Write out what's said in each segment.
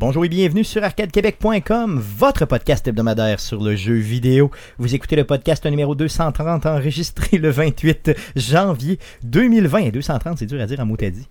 Bonjour et bienvenue sur arcadequebec.com, votre podcast hebdomadaire sur le jeu vidéo. Vous écoutez le podcast numéro 230 enregistré le 28 janvier 2020. Et 230, c'est dur à dire en mot dit.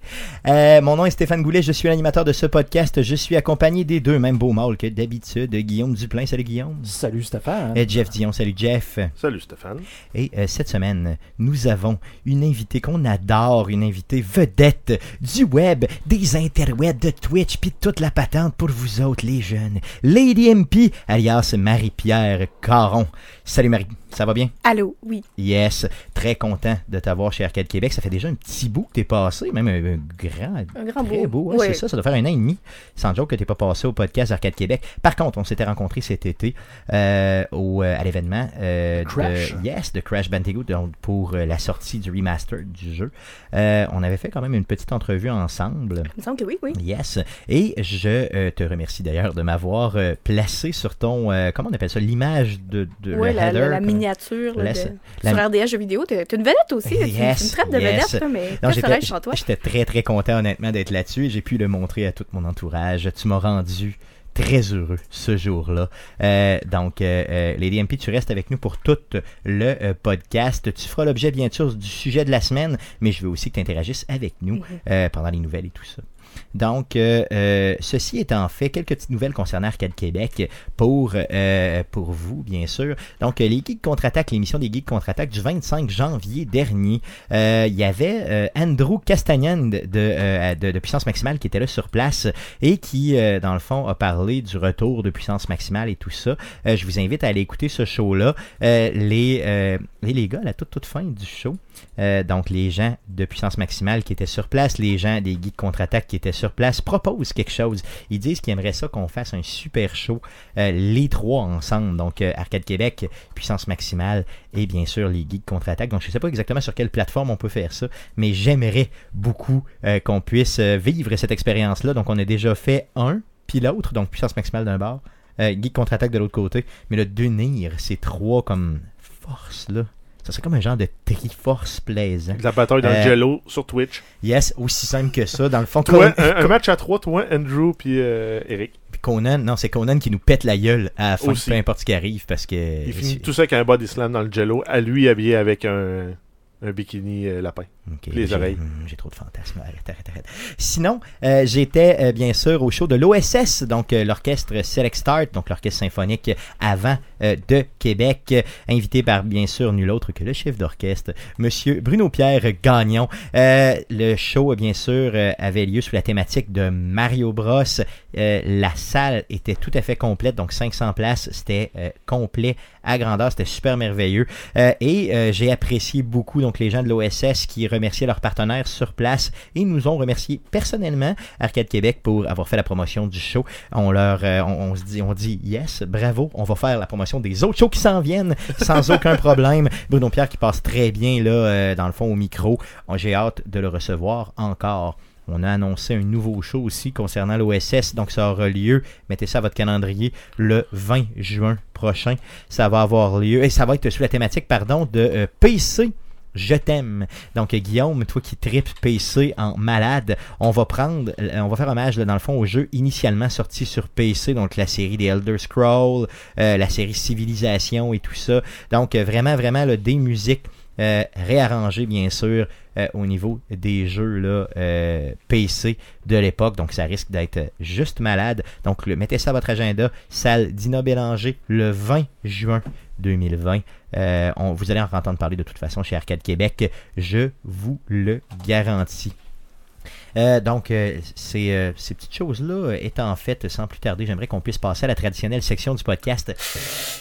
Euh, mon nom est Stéphane Goulet, je suis l'animateur de ce podcast. Je suis accompagné des deux mêmes beaux mâles que d'habitude. Guillaume Duplain, salut Guillaume. Salut Stéphane. Et Jeff Dion, salut Jeff. Salut Stéphane. Et euh, cette semaine, nous avons une invitée qu'on adore, une invitée vedette du web, des interwebs, de Twitch, puis toute la patente pour vous autres, les jeunes. Lady MP, alias Marie-Pierre Caron. Salut Marie. Ça va bien? Allô, oui. Yes, très content de t'avoir chez Arcade Québec. Ça fait déjà un petit bout que t'es passé, même un, grand, un grand très beau. c'est ça, ça doit faire un an et demi, sans joke, que t'es pas passé au podcast Arcade Québec. Par contre, on s'était rencontrés cet été euh, au, euh, à l'événement euh, de, yes, de Crash Bandicoot donc pour la sortie du remaster du jeu. on avait fait quand même une petite entrevue ensemble. Il me semble que oui, oui. Yes. Et je te remercie d'ailleurs de m'avoir placé sur ton, comment on appelle ça, l'image de, de la, la, miniature là, de, sur RDS jeux vidéo. T'es une vedette aussi. Yes, une traite de vedette, mais J'étais très, très content, honnêtement, d'être là-dessus et j'ai pu le montrer à tout mon entourage. Tu m'as rendu très heureux ce jour-là. Euh, donc, euh, euh, Lady MP, tu restes avec nous pour tout le podcast. Tu feras l'objet, bien sûr, du sujet de la semaine, mais je veux aussi que tu interagisses avec nous mm-hmm. pendant les nouvelles et tout ça. Donc, euh, euh, ceci étant fait, quelques petites nouvelles concernant Arcade Québec pour, euh, pour vous, bien sûr. Donc, les Geeks contre-attaque, l'émission des Geeks contre-attaque du 25 janvier dernier, il y avait Andrew Castagnan de, de, Puissance Maximale qui était là sur place et qui, dans le fond, a parlé du retour de Puissance Maximale et tout ça. je vous invite à aller écouter ce show-là. les, les gars, à la toute, toute fin du show, donc, les gens de puissance maximale qui étaient sur place, les gens des geeks contre-attaque qui étaient sur place, proposent quelque chose. Ils disent qu'ils aimeraient ça qu'on fasse un super show, euh, les trois ensemble. Donc, euh, Arcade Québec, puissance maximale et bien sûr les geeks contre-attaque. Donc, je ne sais pas exactement sur quelle plateforme on peut faire ça, mais j'aimerais beaucoup qu'on puisse vivre cette expérience-là. Donc, on a déjà fait un, puis l'autre, donc puissance maximale d'un bord. geek contre-attaque de l'autre côté. Mais le d'unir ces trois comme forces là ça serait comme un genre de triforce plaisant. La bataille dans le euh, jello sur Twitch. Yes, aussi simple que ça. Dans le fond, un, match à trois, toi, Andrew, puis euh, Eric. Conan, non, c'est Conan qui nous pète la gueule à la fin, peu importe ce qui arrive, parce que... Il finit tout ça avec un body slam dans le jello, à lui habillé avec un un bikini euh, les oreilles. Hmm, j'ai trop de fantasmes. Arrête, arrête, arrête. Sinon, euh, j'étais euh, bien sûr au show de l'OSS, donc l'orchestre Select Start, donc l'orchestre symphonique avant de Québec, invité par bien sûr nul autre que le chef d'orchestre, Monsieur Bruno Pierre Gagnon. le show, bien sûr, avait lieu sous la thématique de Mario Bros. la salle était tout à fait complète, donc 500 places, c'était complet à grandeur, c'était super merveilleux. et j'ai apprécié beaucoup donc les gens de l'OSS qui remerciaient leurs partenaires sur place et nous ont remercié personnellement Arcade Québec pour avoir fait la promotion du show. On leur euh, on, se dit on dit yes, bravo, on va faire la promotion des autres shows qui s'en viennent sans aucun problème. Bruno Pierre qui passe très bien là euh, dans le fond au micro. J'ai hâte de le recevoir encore. On a annoncé un nouveau show aussi concernant l'OSS, donc ça aura lieu, mettez ça à votre calendrier, le 20 juin prochain. Ça va avoir lieu, et ça va être sous la thématique, pardon, de euh, PC je t'aime. Donc Guillaume, toi qui tripes PC en malade, on va prendre, euh, on va faire hommage dans le fond au jeu initialement sorti sur PC, donc la série des Elder Scrolls, euh, la série Civilisation et tout ça. Donc euh, vraiment, vraiment des musiques réarrangées bien sûr au niveau des jeux là, PC de l'époque. Donc ça risque d'être juste malade. Donc mettez ça à votre agenda. Salle Dina Bélanger le 20 juin 2020. Euh, on, vous allez en entendre parler de toute façon chez Arcade Québec, je vous le garantis. Euh, donc, euh, ces, petites choses-là étant faites, sans plus tarder, j'aimerais qu'on puisse passer à la traditionnelle section du podcast.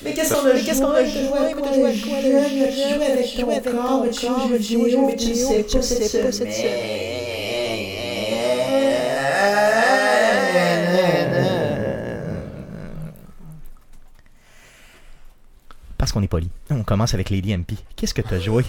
Mais qu'est-ce qu'on a Qu'est-ce qu'on a joué? Écoute, joué joué avec ton corps, tu joué mais tu sais pas cette semaine. parce qu'on est poli. On commence avec Lady MP. Qu'est-ce que tu as joué?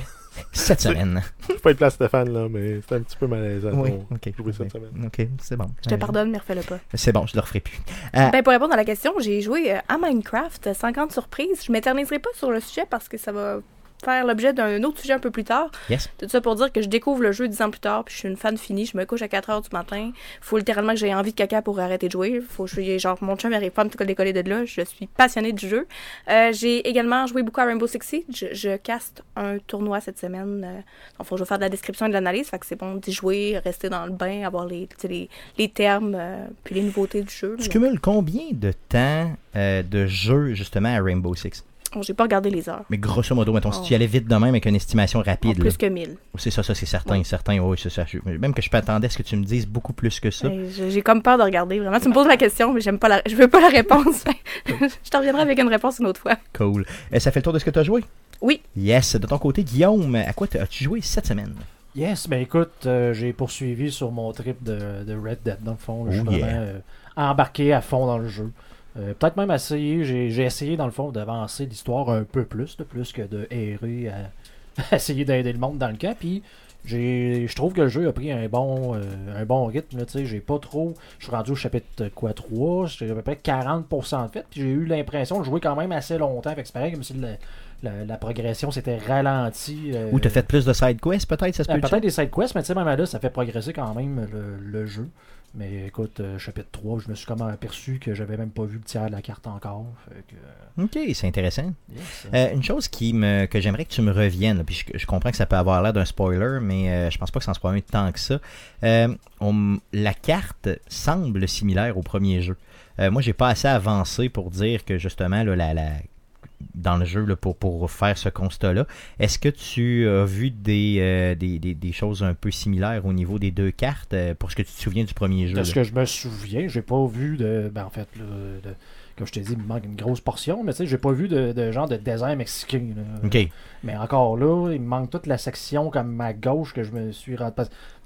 Cette semaine? Je pas être place Stéphane, là, mais c'est un petit peu malaisant. Oui, ok. Jouer cette semaine. Ok, c'est bon. Je te pardonne, mais refais-le pas. C'est bon, je le referai plus. Euh, ben, pour répondre à la question, j'ai joué euh, à Minecraft, 50 surprises. Je m'éterniserai pas sur le sujet parce que ça va faire l'objet d'un autre sujet un peu plus tard. Yes. Tout ça pour dire que je découvre le jeu dix ans plus tard, puis je suis une fan finie. Je me couche à 4 heures du matin. faut littéralement que j'ai envie de caca pour arrêter de jouer. Faut que je genre, mon chum n'arrive pas à me décoller de là. Je suis passionnée du jeu. Euh, j'ai également joué beaucoup à Rainbow Six Siege. Je, je caste un tournoi cette semaine. Euh, donc, faut que je vais faire de la description et de l'analyse. Fait que c'est bon d'y jouer, rester dans le bain, avoir les, les, les termes, euh, puis les nouveautés du jeu. Tu cumules combien de temps euh, de jeu, justement, à Rainbow Six? Bon, j'ai pas regardé les heures. Mais grosso modo, mettons, si tu y allais vite de même avec une estimation rapide. Oh, plus là. que 1000. C'est ça, ça c'est certain, certain. Oui, c'est ça. Même que je m'attendais à ce que tu me dises beaucoup plus que ça. Hey, j'ai comme peur de regarder. Vraiment, tu me poses la question, mais j'aime pas la, je veux pas la réponse. je te reviendrai avec une réponse une autre fois. Cool. Euh, ça fait le tour de ce que tu as joué? Oui. Yes. De ton côté, Guillaume, à quoi as-tu joué cette semaine? Yes, ben écoute, euh, j'ai poursuivi sur mon trip de, de Red Dead, dans le fond. là. je suis Oh, yeah. vraiment euh, embarqué à fond dans le jeu. Euh, Peut-être même essayé, j'ai essayé dans le fond d'avancer l'histoire un peu plus, de plus que de errer à, à essayer d'aider le monde dans le camp. Puis je trouve que le jeu a pris un bon, euh, un bon rythme. là, tu sais, J'ai pas trop. Je suis rendu au chapitre euh, quoi 3, j'ai à peu près 40% de fait. Puis j'ai eu l'impression de jouer quand même assez longtemps. Fait que c'est pareil comme si la, la- la progression s'était ralentie. euh, Ou t'as fait plus de side quests, peut-être, ça se peut Peut-être des side quests, mais tu sais, même là, ça fait progresser quand même le, le jeu. Mais écoute, euh, chapitre 3, je me suis comme aperçu que j'avais même pas vu le tiers de la carte encore. Fait que, Ok, c'est intéressant. yes. Euh, une chose qui me, que j'aimerais que tu me reviennes, là, puis je, je comprends que ça peut avoir l'air d'un spoiler, mais euh, je pense pas que ça en soit un tant que ça. Euh, on- la carte semble similaire au premier jeu. Euh, moi, j'ai pas assez avancé pour dire que justement, là, la, la- dans le jeu, là, pour, pour faire ce constat-là, est-ce que tu as vu des, euh, des, des- des choses un peu similaires au niveau des deux cartes euh, pour ce que tu te souviens du premier jeu? de ce que je me souviens, j'ai pas vu de. Ben, en fait, là, de- comme je t'ai dit, il me manque une grosse portion, mais tu sais, j'ai pas vu de, de genre de désert mexicain. là. Ok, Mais encore là, il me manque toute la section comme à gauche que je me suis rendu.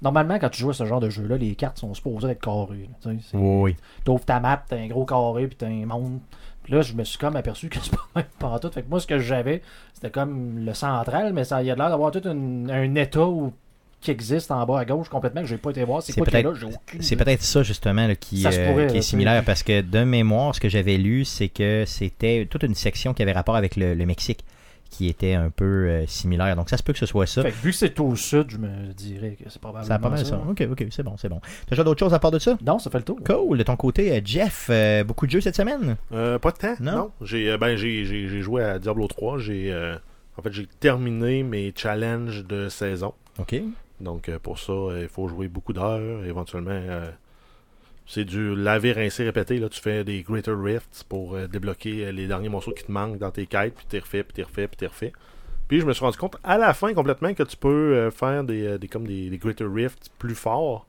Normalement, quand tu joues à ce genre de jeu-là, les cartes sont supposées être carrées. tu oui. T'ouvres ta map, t'as un gros carré, puis t'as un monde. Puis là, je me suis comme aperçu que c'est pas même pas tout. Fait que moi, ce que j'avais, c'était comme le central, mais ça il y a l'air d'avoir tout une- un état où- qui existe en bas à gauche complètement que j'ai pas été voir. C'est C'est quoi qui est peut-être- là, C'est ça justement là, qui, Ça euh, qui là, est similaire parce que de mémoire, ce que j'avais lu, c'est que c'était toute une section qui avait rapport avec le, le Mexique qui était un peu euh, similaire. Donc ça se peut que ce soit ça. Fait que vu que c'est au sud, je me dirais que c'est probablement Ça a pas mal ça. Ok, ok, c'est bon, c'est bon. T'as déjà d'autres choses à part de ça? Non, ça fait le tour. Cool. De ton côté, euh, Jeff, euh, beaucoup de jeux cette semaine? Euh, pas de temps, Non? non. J'ai euh, ben, j'ai- joué à Diablo 3. J'ai euh, en fait j'ai terminé mes challenges de saison. Ok. Donc euh, pour ça, euh, il faut jouer beaucoup d'heures. Éventuellement, euh, c'est du laver, rincer, répéter. Là, tu fais des Greater Rifts pour euh, débloquer euh, les derniers morceaux qui te manquent dans tes quêtes, puis tu refais, puis tu refais, puis tu refais. Puis je me suis rendu compte à la fin complètement que tu peux euh, faire des, des, comme des Greater Rifts plus forts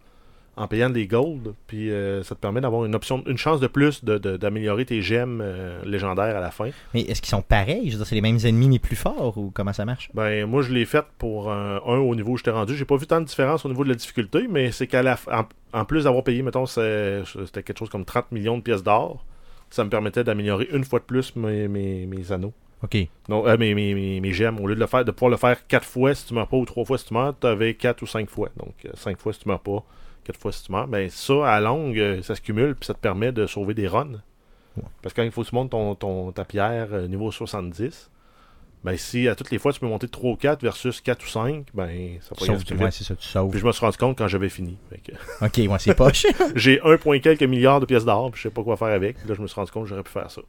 en payant des gold. Puis euh, ça te permet d'avoir une option, une chance de plus de- de- d'améliorer tes gemmes euh, légendaires à la fin. Mais est-ce qu'ils sont pareils? Je veux dire, c'est les mêmes ennemis mais plus forts ou comment ça marche? Ben, moi, je l'ai fait pour un, un au niveau où j'étais rendu. J'ai pas vu tant de différence au niveau de la difficulté, mais c'est qu'à la en, en plus d'avoir payé, mettons, c'était quelque chose comme 30 millions de pièces d'or, ça me permettait d'améliorer une fois de plus mes, mes, mes anneaux. Ok. Non, euh, mes, mes, mes, mes gemmes. Au lieu de le faire, de pouvoir le faire 4 fois si tu meurs pas ou 3 fois si tu meurs, tu avais 4 ou 5 fois. Donc, 5 fois si tu meurs pas, 4 fois si tu meurs. Ben, ça, à longue, euh, ça se cumule puis ça te permet de sauver des runs. Ouais. Parce que quand il faut que tu montes ton, ton, ta pierre euh, niveau 70, ben, si à toutes les fois tu peux monter 3 ou 4 versus 4 ou 5, ben, ça Tu sauves, plus ouais, c'est ça, tu sauves. Puis je me suis rendu compte quand j'avais fini. Que Ok, ouais, c'est poche. j'ai 1 point quelques milliards de pièces d'or, puis je sais pas quoi faire avec. Puis là, je me suis rendu compte que j'aurais pu faire ça.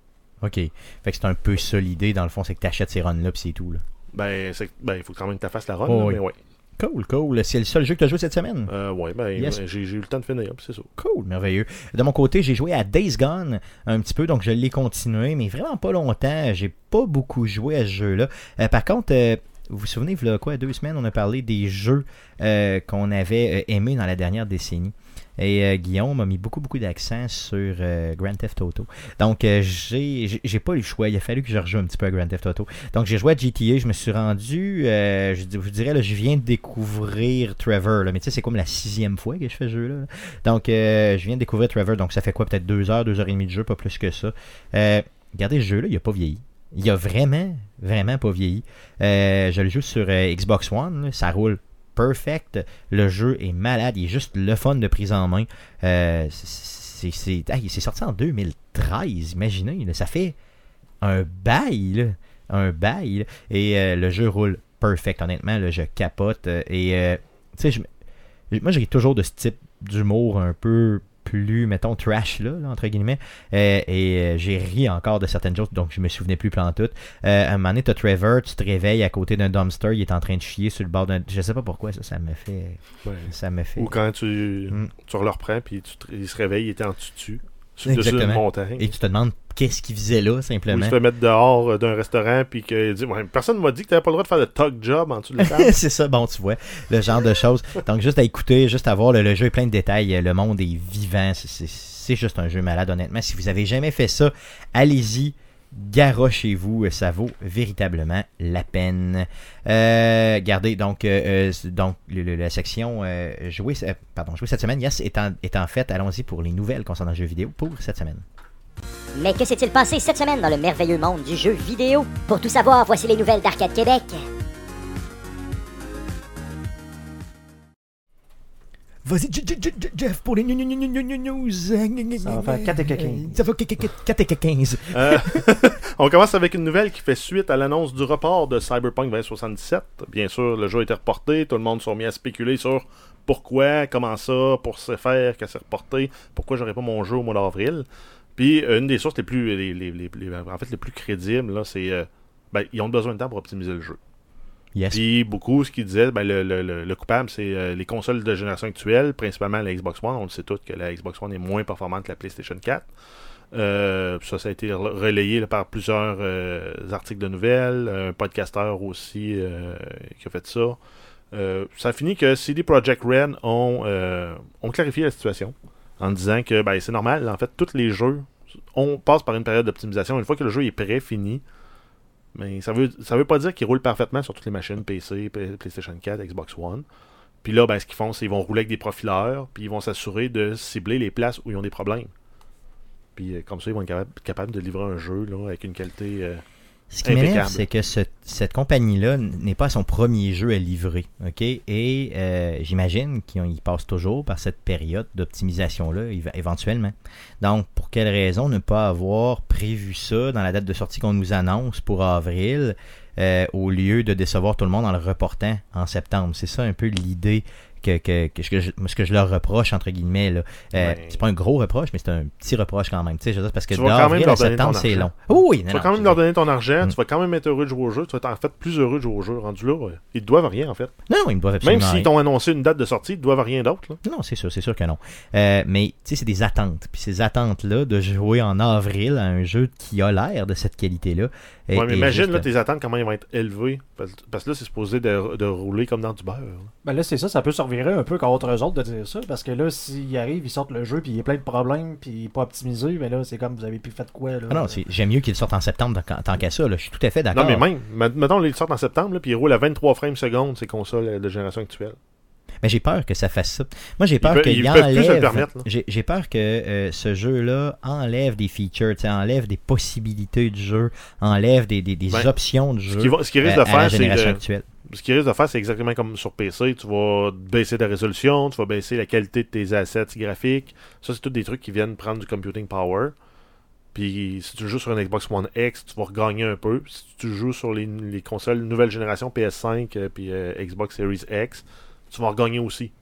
ok. Fait que c'est un peu ça l'idée, dans le fond, c'est que t'achètes ces runs-là puis c'est tout. Là. Ben, c'est- ben, il faut quand même que tu fasses la run, Oh, là, oui. mais ouais. Cool, cool. C'est le seul jeu que tu as joué cette semaine? Euh, ouais, ben, Yes. ben, j'ai eu le temps de finir, c'est ça. Cool, merveilleux. De mon côté, j'ai joué à Days Gone un petit peu, donc je l'ai continué, mais vraiment pas longtemps. J'ai pas beaucoup joué à ce jeu-là. Euh, par contre, euh, vous vous souvenez, il y a quoi, deux semaines, on a parlé des jeux euh, qu'on avait euh, aimés dans la dernière décennie. Et euh, Guillaume a mis beaucoup, beaucoup d'accent sur euh, Grand Theft Auto. Donc, euh, j'ai j'ai- pas eu le choix. Il a fallu que je rejoue un petit peu à Grand Theft Auto. Donc, j'ai joué à GTA. Je me suis rendu, euh, je, dirais, là, je viens de découvrir Trevor. là. mais tu sais, c'est comme la sixième fois que je fais ce jeu-là. là. Donc, je viens de découvrir Trevor. Donc, ça fait quoi? Peut-être deux heures, deux heures et demie de jeu, pas plus que ça. Regardez, ce jeu-là, il a pas vieilli. Il a vraiment, vraiment pas vieilli. Je le joue sur Xbox One. Ça roule perfect. Le jeu est malade. Il est juste le fun de prise en main. Euh, c'est sorti en 2013. Imaginez, ça fait un bail. là. un bail et euh, le jeu roule perfect. Honnêtement, là, je capote. et euh, sais, je- moi, j'ai toujours de ce type d'humour un peu plus, mettons, trash, là, là, entre guillemets. Euh, et euh, j'ai ri encore de certaines choses, donc je me souvenais plus plantoute. Euh, à un moment donné, t'as Trevor, tu te réveilles à côté d'un dumpster, il est en train de chier sur le bord d'un. Je sais pas pourquoi, ça, ça me fait. Ouais. Ça me fait. Ou quand tu, Mm. tu le reprends, puis tu te- il se réveille, il était en dessus, sur le dessus d'une Exactement. montagne. Et tu te demandes qu'est-ce qu'il faisait là, Ou il simplement. se fait mettre dehors euh, d'un restaurant, puis qu'il dit ouais, Personne m'a dit que t'avais pas le droit de faire de tug job en dessous de la table. c'est ça, bon, tu vois, le genre de choses. Donc, juste à écouter, juste à voir, le, le jeu est plein de détails, le monde est vivant, c'est juste un jeu malade, honnêtement. Si vous avez jamais fait ça, allez-y, garochez-vous, ça vaut véritablement la peine. Euh, regardez, donc, euh, euh, donc le- la section euh, jouer, euh, pardon, jouer cette semaine, yes, est est en fait, allons-y pour les nouvelles concernant le jeu vidéo pour cette semaine. Mais que s'est-il passé cette semaine dans le merveilleux monde du jeu vidéo? Pour tout savoir, voici les nouvelles d'Arcade Québec. Vas-y, Jeff, pour les news. Ça va faire 4 et 15. Ça va 4 et 15. Euh, on commence avec une nouvelle qui fait suite à l'annonce du report de Cyberpunk 2077. Bien sûr, le jeu a été reporté. Tout le monde s'est mis à spéculer sur pourquoi, comment ça, pour se faire, que c'est reporté, pourquoi j'aurais pas mon jeu au mois d'avril. Puis euh, une des sources les plus, les, les- les- les- en fait, les plus crédibles, là, c'est, euh, ben, ils ont besoin de temps pour optimiser le jeu. Yes. Puis beaucoup, ce qu'ils disaient, ben, le, le- le- le coupable, c'est euh, les consoles de génération actuelle, principalement la Xbox One. On le sait tous que la Xbox One est moins performante que la PlayStation 4. Euh, ça, ça a été re- relayé par plusieurs euh, articles de nouvelles, un podcasteur aussi qui a fait ça. Ça finit que CD Projekt Red ont, ont clarifié la situation en disant que ben, c'est normal, en fait, tous les jeux, on passe par une période d'optimisation. Une fois que le jeu est prêt, fini, mais ça veut, ça veut pas dire qu'il roule parfaitement sur toutes les machines PC, PlayStation 4, Xbox One. Puis là, ben, ce qu'ils font, c'est qu'ils vont rouler avec des profileurs, puis ils vont s'assurer de cibler les places où ils ont des problèmes. Puis euh, comme ça, ils vont être capables, capables de livrer un jeu là, avec une qualité. euh, Ce qui m'énerve, c'est que ce- cette compagnie-là n'est pas son premier jeu à livrer. ok? Et euh, j'imagine qu'ils passent toujours par cette période d'optimisation-là, éve- éventuellement. Donc, pour quelle raison ne pas avoir prévu ça dans la date de sortie qu'on nous annonce pour avril, euh, au lieu de décevoir tout le monde en le reportant en septembre? C'est ça un peu l'idée que, que, que, ce que je, ce que je leur reproche, entre guillemets. Là. Euh, Ouais. C'est pas un gros reproche, mais c'est un petit reproche quand même. Tu sais, je veux dire, parce que Tu vas quand même d'avril leur à septembre, c'est long. argent. Oh oui, non, tu vas quand même leur donner ton argent, Mm. tu vas quand même être heureux de jouer au jeu, tu vas être en fait plus heureux de jouer au jeu. Rendu là, ils te doivent rien en fait. Non, non, ils me doivent Même absolument s'ils rien. t'ont annoncé une date de sortie, ils te doivent rien d'autre. Non, c'est sûr, c'est sûr que non. Euh, mais tu sais, c'est des attentes. Puis ces attentes-là, de jouer en avril à un jeu qui a l'air de cette qualité-là. Ouais, mais imagine juste- là, tes attentes, comment ils vont être élevées. Parce, parce que là, c'est supposé de, de rouler comme dans du beurre. là. Ben là, c'est ça, ça peut se revirer un peu contre eux autres de dire ça, parce que là, s'ils arrivent, ils sortent le jeu, puis il y a plein de problèmes, puis il est pas optimisé, mais là, c'est comme vous avez plus fait quoi, là. Ah non, c'est- j'aime mieux qu'il sorte en septembre tant, tant qu'à ça. là. Je suis tout à fait d'accord. Non, mais même, met- mettons, là, ils sortent en septembre, là, puis ils roulent à 23 frames secondes, ces consoles euh, de génération actuelle. Mais j'ai peur que ça fasse ça. Moi, j'ai peur qu'il enlève. J'ai peur que euh, ce jeu-là enlève des features, enlève des possibilités du jeu, enlève des, des, des Ben, options du Ce jeu. ce qu'ils risquent euh, de à la faire, c'est génération de- actuelle. ce qu'ils risquent de faire, c'est exactement comme sur PC. Tu vas baisser ta résolution, tu vas baisser la qualité de tes assets graphiques. Ça, c'est tous des trucs qui viennent prendre du computing power. Puis si tu joues sur une Xbox One X, tu vas regagner un peu. Si tu joues sur les, les consoles nouvelle génération PS5 euh, puis euh, Xbox Series X, tu vas regagner aussi.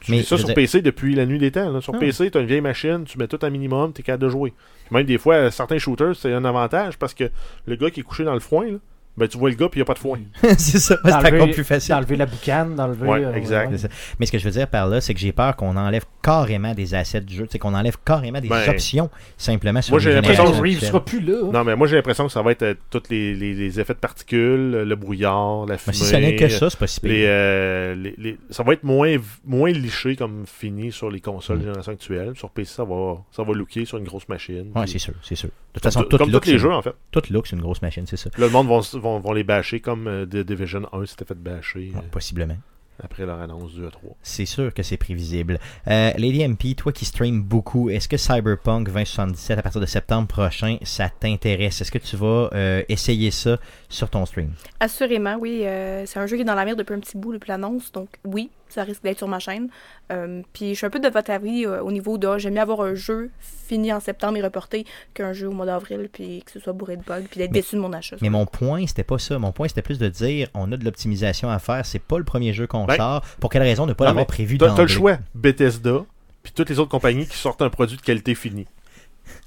Tu Mais, fais ça sur PC depuis la nuit des temps. là. Sur Ah. PC, tu as une vieille machine, tu mets tout à minimum, tu es capable de jouer. Même des fois, certains shooters, c'est un avantage parce que le gars qui est couché dans le foin, là, ben, tu vois le gars puis il n'y a pas de foin. c'est ça, c'est encore plus facile. D'enlever la boucane, d'enlever. Ouais, euh, exact. C'est ça. Mais ce que je veux dire par là, c'est que j'ai peur qu'on enlève carrément des assets du jeu, tu sais, qu'on enlève carrément des Ben, options simplement sur moi, j'ai l'impression Keanu Reeves sera plus là. Non, mais moi j'ai l'impression que ça va être euh, tous les, les- les effets de particules, le brouillard, la Mais fumée. si ce n'est que ça, c'est pas si pire. les, euh, les- les- ça va être moins, moins liché comme fini sur les consoles Mm. de génération actuelle. Sur PC, ça va, ça va looker sur une grosse machine. Ouais, Puis- c'est sûr, c'est sûr. De toute comme façon, tout- tout comme look, tous les c'est- jeux en fait. tout look, c'est une grosse machine, c'est ça. Là, le monde vont, vont, vont les bâcher comme euh, The Division 1 s'était fait bâcher Ouais, euh, possiblement. après leur annonce du E E3. C'est sûr que c'est prévisible. Euh, Lady MP, toi qui stream beaucoup, est-ce que Cyberpunk 2077 à partir de septembre prochain, ça t'intéresse? Est-ce que tu vas euh, essayer ça sur ton stream? Assurément, oui. euh, c'est un jeu qui est dans la merde depuis un petit bout depuis l'annonce, donc oui. Ça risque d'être sur ma chaîne. Euh, puis je suis un peu de votre avis euh, au niveau de j'aime mieux avoir un jeu fini en septembre et reporté qu'un jeu au mois d'avril, puis que ce soit bourré de bugs, puis d'être déçu de mon achat. Mais mon point, c'était pas ça. Mon point, c'était plus de dire on a de l'optimisation à faire. C'est pas le premier jeu qu'on Ben, sort. Pour quelle raison ne pas l'avoir prévu T'as t'as le choix. Bethesda, puis toutes les autres compagnies qui sortent un produit de qualité finie.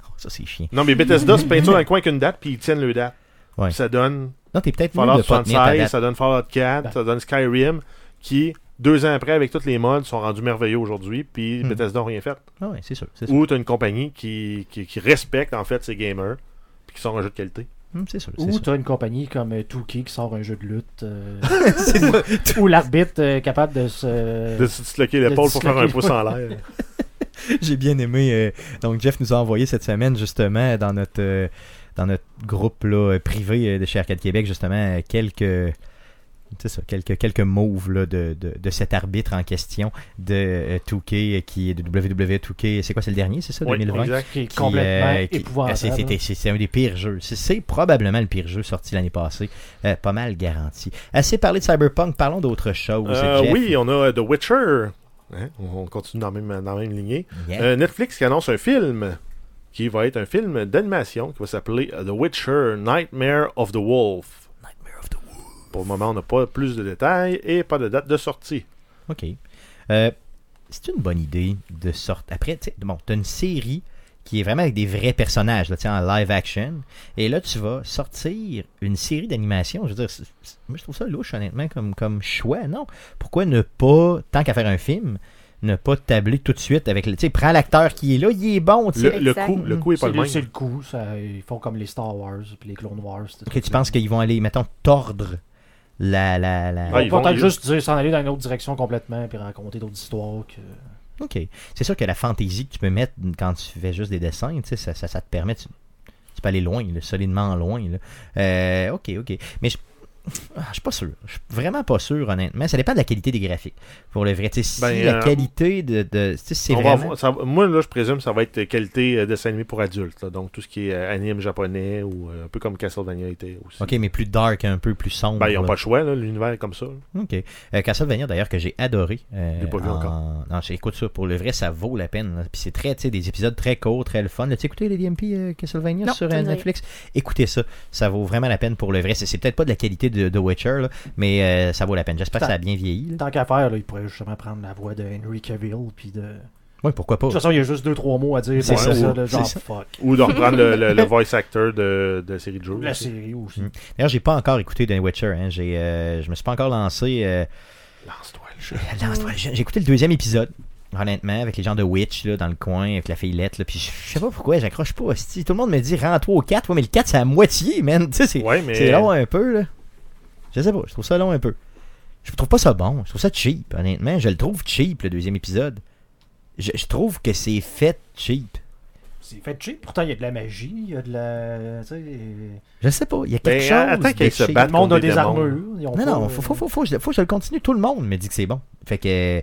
Oh, ça, c'est chiant. Non, mais Bethesda, c'est peinture dans le coin avec une date, puis ils tiennent le date. Ouais. Puis Ça donne Non, t'es peut-être mieux Fallout de pas tenir ta 76, date. ça donne Fallout 4, Ben. ça donne Skyrim, qui, deux ans après, avec tous les mods, sont rendus merveilleux aujourd'hui, puis Hmm. Bethesda n'a rien fait. Ah ouais, c'est sûr. Ou t'as une compagnie qui, qui, qui respecte, en fait, ses gamers, puis qui sort un jeu de qualité. Hum, c'est sûr. Ou sûr. t'as une compagnie comme euh, 2K qui sort un jeu de lutte. euh, ou l'arbitre euh, capable de se. De se disloquer l'épaule pour faire un pouce en l'air. J'ai bien aimé. euh, donc, Jeff nous a envoyé cette semaine, justement, dans notre, euh, dans notre groupe là, euh, privé euh, de chez Arcade Québec, justement, euh, quelques. C'est ça, quelques, quelques moves là, de, de, de cet arbitre en question de euh, 2K, euh, qui est de WWE 2K. C'est quoi, c'est le dernier, c'est ça, Oui, 2020? exact. qui est qui, complètement euh, qui- épouvantable. ah, c'est- c'était- c'est c'est un des pires jeux. C'est- probablement le pire jeu sorti l'année passée. Euh, pas mal garanti. Assez parlé de Cyberpunk, parlons d'autre chose. Euh, oui, on a The Witcher. Hein, On continue dans la même, dans la même lignée. Yeah. Euh, Netflix qui annonce un film qui va être un film d'animation qui va s'appeler The Witcher Nightmare of the Wolf. Pour le moment, on n'a pas plus de détails et pas de date de sortie. OK. Euh, c'est une bonne idée de sortir. Après, tu sais, bon, t'as une série qui est vraiment avec des vrais personnages, là, tu sais, en live action. Et là, tu vas sortir une série d'animation. Je veux dire, c'est- c'est- moi, je trouve ça louche, honnêtement, comme, comme choix, non? Pourquoi ne pas, tant qu'à faire un film, ne pas tabler tout de suite avec le. Tu sais, prends l'acteur qui est là, il est bon, tu sais. Le, le coup, le coup est pas C'est le le, même. c'est le coup. Ça, ils font comme les Star Wars puis les Clone Wars. Ok, tu penses qu'ils vont aller, mettons, tordre la. la, la... Ah, Ils vont peut-être juste dire s'en aller dans une autre direction complètement puis raconter d'autres histoires. Que... Ok. C'est sûr que la fantaisie que tu peux mettre quand tu fais juste des dessins, tu sais, ça, ça, ça te permet. Tu, tu peux aller loin, là, solidement loin. Là. Euh, ok, ok. Mais je. Ah, Je suis pas sûr. Je suis vraiment pas sûr, honnêtement. Ça dépend de la qualité des graphiques. Pour le vrai. Tu si Ben, la euh, qualité de. de tu c'est vraiment. ça moi, là, je présume que ça va être qualité euh, dessin animé pour adultes. là. donc, tout ce qui est euh, anime japonais ou euh, un peu comme Castlevania était aussi. Ok, mais plus dark, un peu plus sombre. Ben, ils n'ont pas le choix, l'univers est comme ça. là. Ok. Euh, Castlevania, d'ailleurs, que j'ai adoré. Euh, Je l'ai pas vu en- encore. Non, j'écoute ça. Pour le vrai, ça vaut la peine. là. Puis c'est très, tu sais, des épisodes très courts, très le fun. As-tu écouté les DMP euh, Castlevania Non, sur. Netflix? Écoutez ça. Ça vaut vraiment la peine pour le vrai. C'est peut-être pas de la qualité de The Witcher, là, mais euh, ça vaut la peine. J'espère que ça a bien vieilli. là. Tant qu'à faire, là, ils pourraient justement prendre la voix de Henry Cavill puis de. Oui, pourquoi pas. De toute façon, il y a juste deux trois mots à dire. C'est pour ça, ça, genre c'est fuck. Ou de reprendre le, le- le voice actor de, de la série de jeux. La aussi. série aussi. Mm. D'ailleurs, j'ai pas encore écouté The Witcher. Hein. J'ai, euh, je me suis pas encore lancé. euh, Lance-toi le jeu. Lance-toi, J'ai j'ai écouté le deuxième épisode. Honnêtement, avec les gens de Witch là, dans le coin, avec la fillette, là, puis je je sais pas pourquoi, j'accroche pas. hostie. Tout le monde me dit rends-toi au 4, ouais, mais le 4 c'est à moitié, man. Tu sais, c'est, Ouais, mais. c'est long un peu, là. Je sais pas, je trouve ça long un peu. Je trouve pas ça bon, je trouve ça cheap, honnêtement. Je le trouve cheap, le deuxième épisode. Je, je trouve que c'est fait cheap. C'est fait cheap. Pourtant, il y a de la magie, il y a de la. Je sais pas, il y a Ben, quelque chose. attends qu'ils se. Tout le monde a des des armures. ils ont Non, pas, non, euh, faut, faut, faut, faut, que je- faut que je le continue. Tout le monde me dit que c'est bon. Fait que,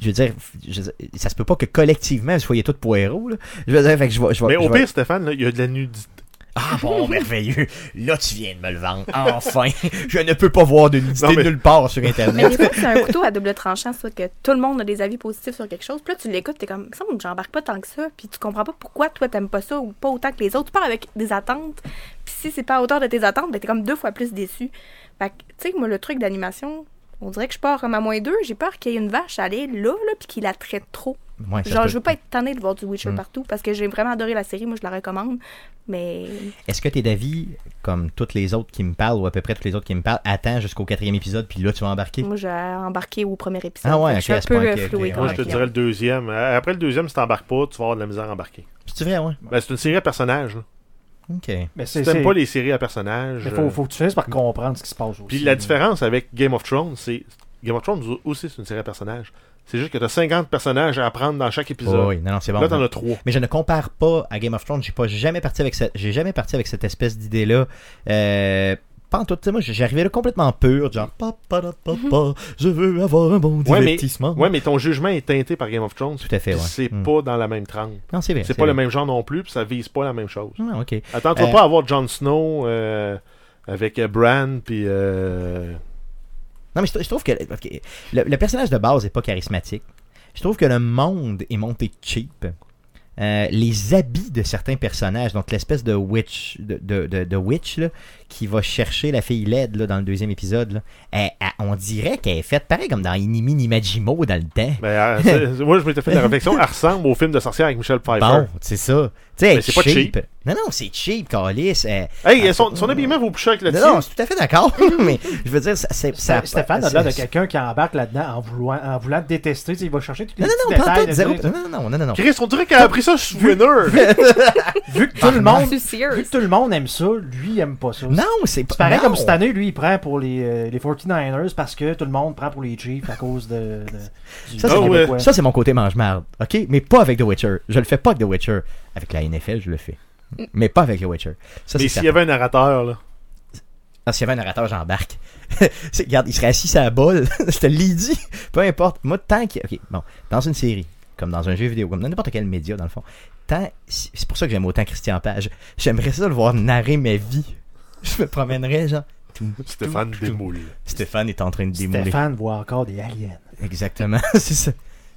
je veux dire, je veux dire, ça se peut pas que collectivement, vous soyez tous poireaux. Là. Je veux dire, fait que je vais. Je vais Mais je au vais- pire, Stéphane, là, il y a de la nudité. Ah bon, merveilleux. Là, tu viens de me le vendre. Enfin. je ne peux pas voir de nudité mais- nulle part sur Mais Internet. des fois, c'est un couteau à double tranchant, ça, que tout le monde a des avis positifs sur quelque chose. Puis là, tu l'écoutes, t'es comme, ça, j'embarque pas tant que ça. Puis tu comprends pas pourquoi toi, t'aimes pas ça ou pas autant que les autres. Tu pars avec des attentes. Puis si c'est pas à hauteur de tes attentes, ben t'es comme deux fois plus déçu. Fait que, tu sais, moi, le truc d'animation, on dirait que je pars comme à moins deux. J'ai peur qu'il y ait une vache à aller là, là, puis qu'il la traite trop. Ouais, Genre, peut- je veux pas être tanné de voir du Witcher Mm. partout parce que j'ai vraiment adoré la série. Moi, je la recommande. Mais Est-ce que t'es d'avis, comme toutes les autres qui me parlent, ou à peu près toutes les autres qui me parlent, attends jusqu'au quatrième épisode, puis là, tu vas embarquer? moi, j'ai embarqué au premier épisode. Ah ouais, Fait que ok, je suis un peu Moi, je te dirais le deuxième. Euh, Après le deuxième, si t'embarques pas, tu vas avoir de la misère à embarquer. C'est vrai, ouais. Ben, c'est une série à personnages. là. Ok. Mais Si c'est. t'aimes pas les séries à personnages. mais faut, euh, faut que tu finisses par comprendre ce qui se passe aussi. Puis la différence avec Game of Thrones, c'est. Game of Thrones aussi, c'est une série à personnages. C'est juste que t'as 50 personnages à apprendre dans chaque épisode. Oh, oui, non, non, c'est bon. Là, t'en as 3. Mais je ne compare pas à Game of Thrones. J'ai pas jamais parti avec cette, j'ai jamais parti avec cette espèce d'idée là. Euh, pas en tout. Tu sais, moi, j'arrivais là complètement pur, genre pa, pa, da, pa, pa, je veux avoir un bon Ouais, mais- divertissement. Ouais, mais ton jugement est teinté par Game of Thrones. Tout à fait, ouais. C'est Mm. pas dans la même trempe. Non, c'est vrai. C'est pas vrai. le même genre non plus, puis ça vise pas la même chose. Ah, ok. Attends-toi Euh, pas à voir Jon Snow euh, avec euh, Bran, puis. Non, mais je, je trouve que le, le personnage de base est pas charismatique. Je trouve que le monde est monté cheap. Euh, les habits de certains personnages, donc l'espèce de witch, de, de, de- de witch là, qui va chercher la fille laide là, dans le deuxième épisode, là, elle- elle- on dirait qu'elle est faite pareil comme dans Inimi ni Majimo dans le temps. Ben, euh, moi, je m'étais fait la réflexion, elle ressemble au film de sorcière avec Michel Pfeiffer. Bon, c'est ça. Tu sais, elle Mais est c'est pas cheap. Non, non, c'est cheap, Calis. Elle- Hey, son, son habillement vaut plus cher que le Non, tien. non, je suis tout à fait d'accord, mais je veux dire, ça, c'est, ça, Sté- Stéphane a l'air de quelqu'un qui embarque là-dedans en voulant, en voulant te détester. Tu sais, il va chercher tous les Non, non, non, détails. zéro. Non, non, non, non, non. Chris, on dirait qu'elle a appris ça sur Winner. Vu que tout le monde, Je suis vu que tout le monde aime ça, lui il aime pas ça. Non, c'est pas. C'est pareil comme cette année, lui il prend pour les, euh, les 49ers parce que tout le monde prend pour les Chiefs à cause de, de- du Ça, c'est Ah mon- ouais. Québécois. Ça, c'est mon côté mange-marde. OK? Mais pas avec The Witcher. Je le fais pas avec The Witcher. Avec la NFL, je le fais. Mais pas avec The Witcher. Ça, Mais s'il y avait un narrateur, là. Ah, s'il y avait un narrateur, j'embarque. Regarde, il serait assis sur la bolle. je te l'ai dit. Peu importe. Moi, tant qu'il. OK, bon. Dans une série, comme dans un jeu vidéo, comme dans n'importe quel média, dans le fond, tant. C'est pour ça que j'aime autant Christian Page. J'aimerais ça le voir narrer ma vie. Je me promènerais, genre. Stéphane Desmoules. Stéphane est en train de démouler. Stéphane voit encore des aliens. Exactement, c'est ça.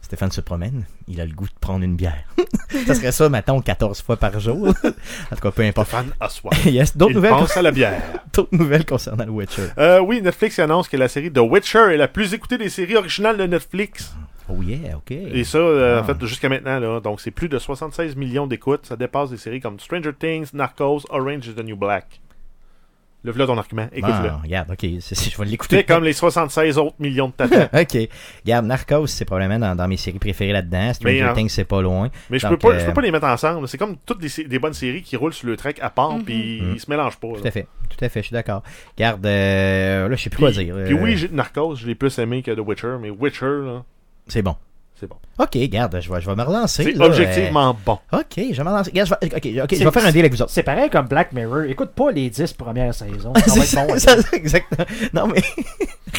Stéphane se promène, il a le goût de prendre une bière. ça serait ça, mettons, 14 fois par jour. en tout cas, peu importe. Stéphane a soif. yes, d'autres nouvelles, pense à la bière. d'autres nouvelles concernant le Witcher. Euh, oui, Netflix annonce que la série The Witcher est la plus écoutée des séries originales de Netflix. Oh yeah, ok. Et ça, euh, Ah. en fait, jusqu'à maintenant, là. Donc, c'est plus de 76 millions d'écoutes. Ça dépasse des séries comme Stranger Things, Narcos, Orange is the New Black. Le voilà ton argument. Écoute-le. Ah, regarde, ok, c'est- c'est- je vais C'est l'écouter. comme les 76 autres millions de tatas. ok, regarde, Narcos, c'est probablement dans, dans mes séries préférées là-dedans. Stranger euh, Things, c'est pas loin. Mais je peux, pas, je euh, peux pas les mettre ensemble. C'est comme toutes des, sé- des bonnes séries qui roulent sur le trek à part, puis Mhm. ils se mélangent pas. là. Tout à fait, tout à fait, je suis d'accord. Regarde, euh, là, je sais plus quoi dire. Puis euh, oui, Narcos, je l'ai plus aimé que The Witcher, mais Witcher, là, c'est bon. C'est bon. Ok, regarde, je vais, je vais me relancer. C'est là, objectivement bon. Ok, je vais me relancer. Je vais, ok, ok, je C'est- vais faire un deal avec vous autres. C'est pareil comme Black Mirror. Écoute pas les 10 premières saisons. Ça va C'est être bon. ça, après. ça, exactement. Non, mais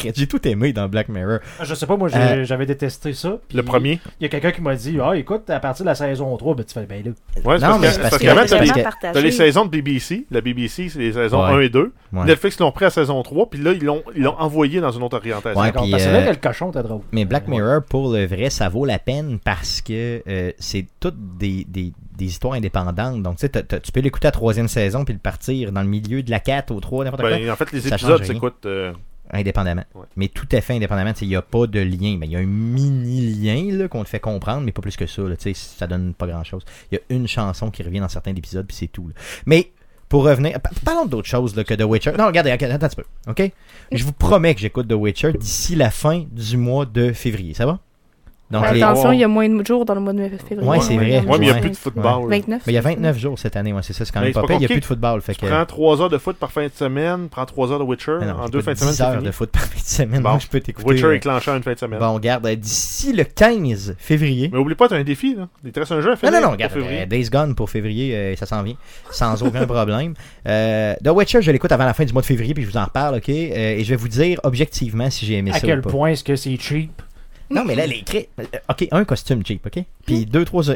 j'ai tout aimé dans Black Mirror. Je sais pas, moi Euh, j'avais détesté ça. puis Le premier? Il y a quelqu'un qui m'a dit Ah, écoute, à partir de la saison 3, ben tu fais ben là. Ouais, c'est Non, parce mais que- c'est parce parce que- t'as t'as les saisons de BBC. La BBC, c'est les saisons Ouais. 1 et 2. Ouais. Netflix l'ont pris à saison 3, puis là, ils l'ont, ils l'ont envoyé dans une autre orientation. Ouais, puis, parce que euh, là que le cochon était drôle. Mais Black Mirror, pour le vrai, ça vaut la peine parce que euh, c'est toutes des, des, des histoires indépendantes. Donc, tu sais, tu peux l'écouter à la troisième saison puis le partir dans le milieu de la 4 ou 3, n'importe quoi, Ben, en fait, les Ça épisodes s'écoutent. euh, indépendamment. Ouais. Mais tout à fait indépendamment. Il n'y a pas de lien. Mais il y a un mini-lien qu'on te fait comprendre, mais pas plus que ça. Là, Tu sais, ça donne pas grand-chose. Il y a une chanson qui revient dans certains épisodes, puis c'est tout. là. Mais pour revenir, pa- parlons d'autre chose là, que The Witcher. Non, regardez, attends un petit peu, ok? Je vous promets que j'écoute The Witcher d'ici la fin du mois de février. Ça va? Donc, Fais les- Attention, il y a moins de jours dans le mois de février. Ouais, c'est vrai. Mais il n'y a plus de football. 29. Mais il y a 29 jours cette année, ouais, c'est ça, c'est quand même pas pas pire. Il n'y a plus de football. Fait Tu que... prends 3 heures de foot par fin de semaine, prends 3 heures de Witcher. Ah non, en deux fins de semaine, 10 c'est heures fini. de foot par fin de semaine. Bon. Je peux t'écouter. Witcher euh, éclenchant une fin de semaine. Bon, regarde, euh, d'ici le 15 février. Mais oublie pas, t'as un défi, là. Il te reste un jeu à faire. Non, non, non, regarde, février. euh, Days Gone pour février, euh, ça s'en vient, sans aucun problème. Euh, The Witcher, je l'écoute avant la fin du mois de février, puis je vous en reparle, ok? Euh, et je vais vous dire objectivement si j'ai aimé À ça quel ou pas. point est-ce que c'est cheap? Non, mais là, les cré- euh, Ok, un costume cheap, ok? Puis deux, trois. euh,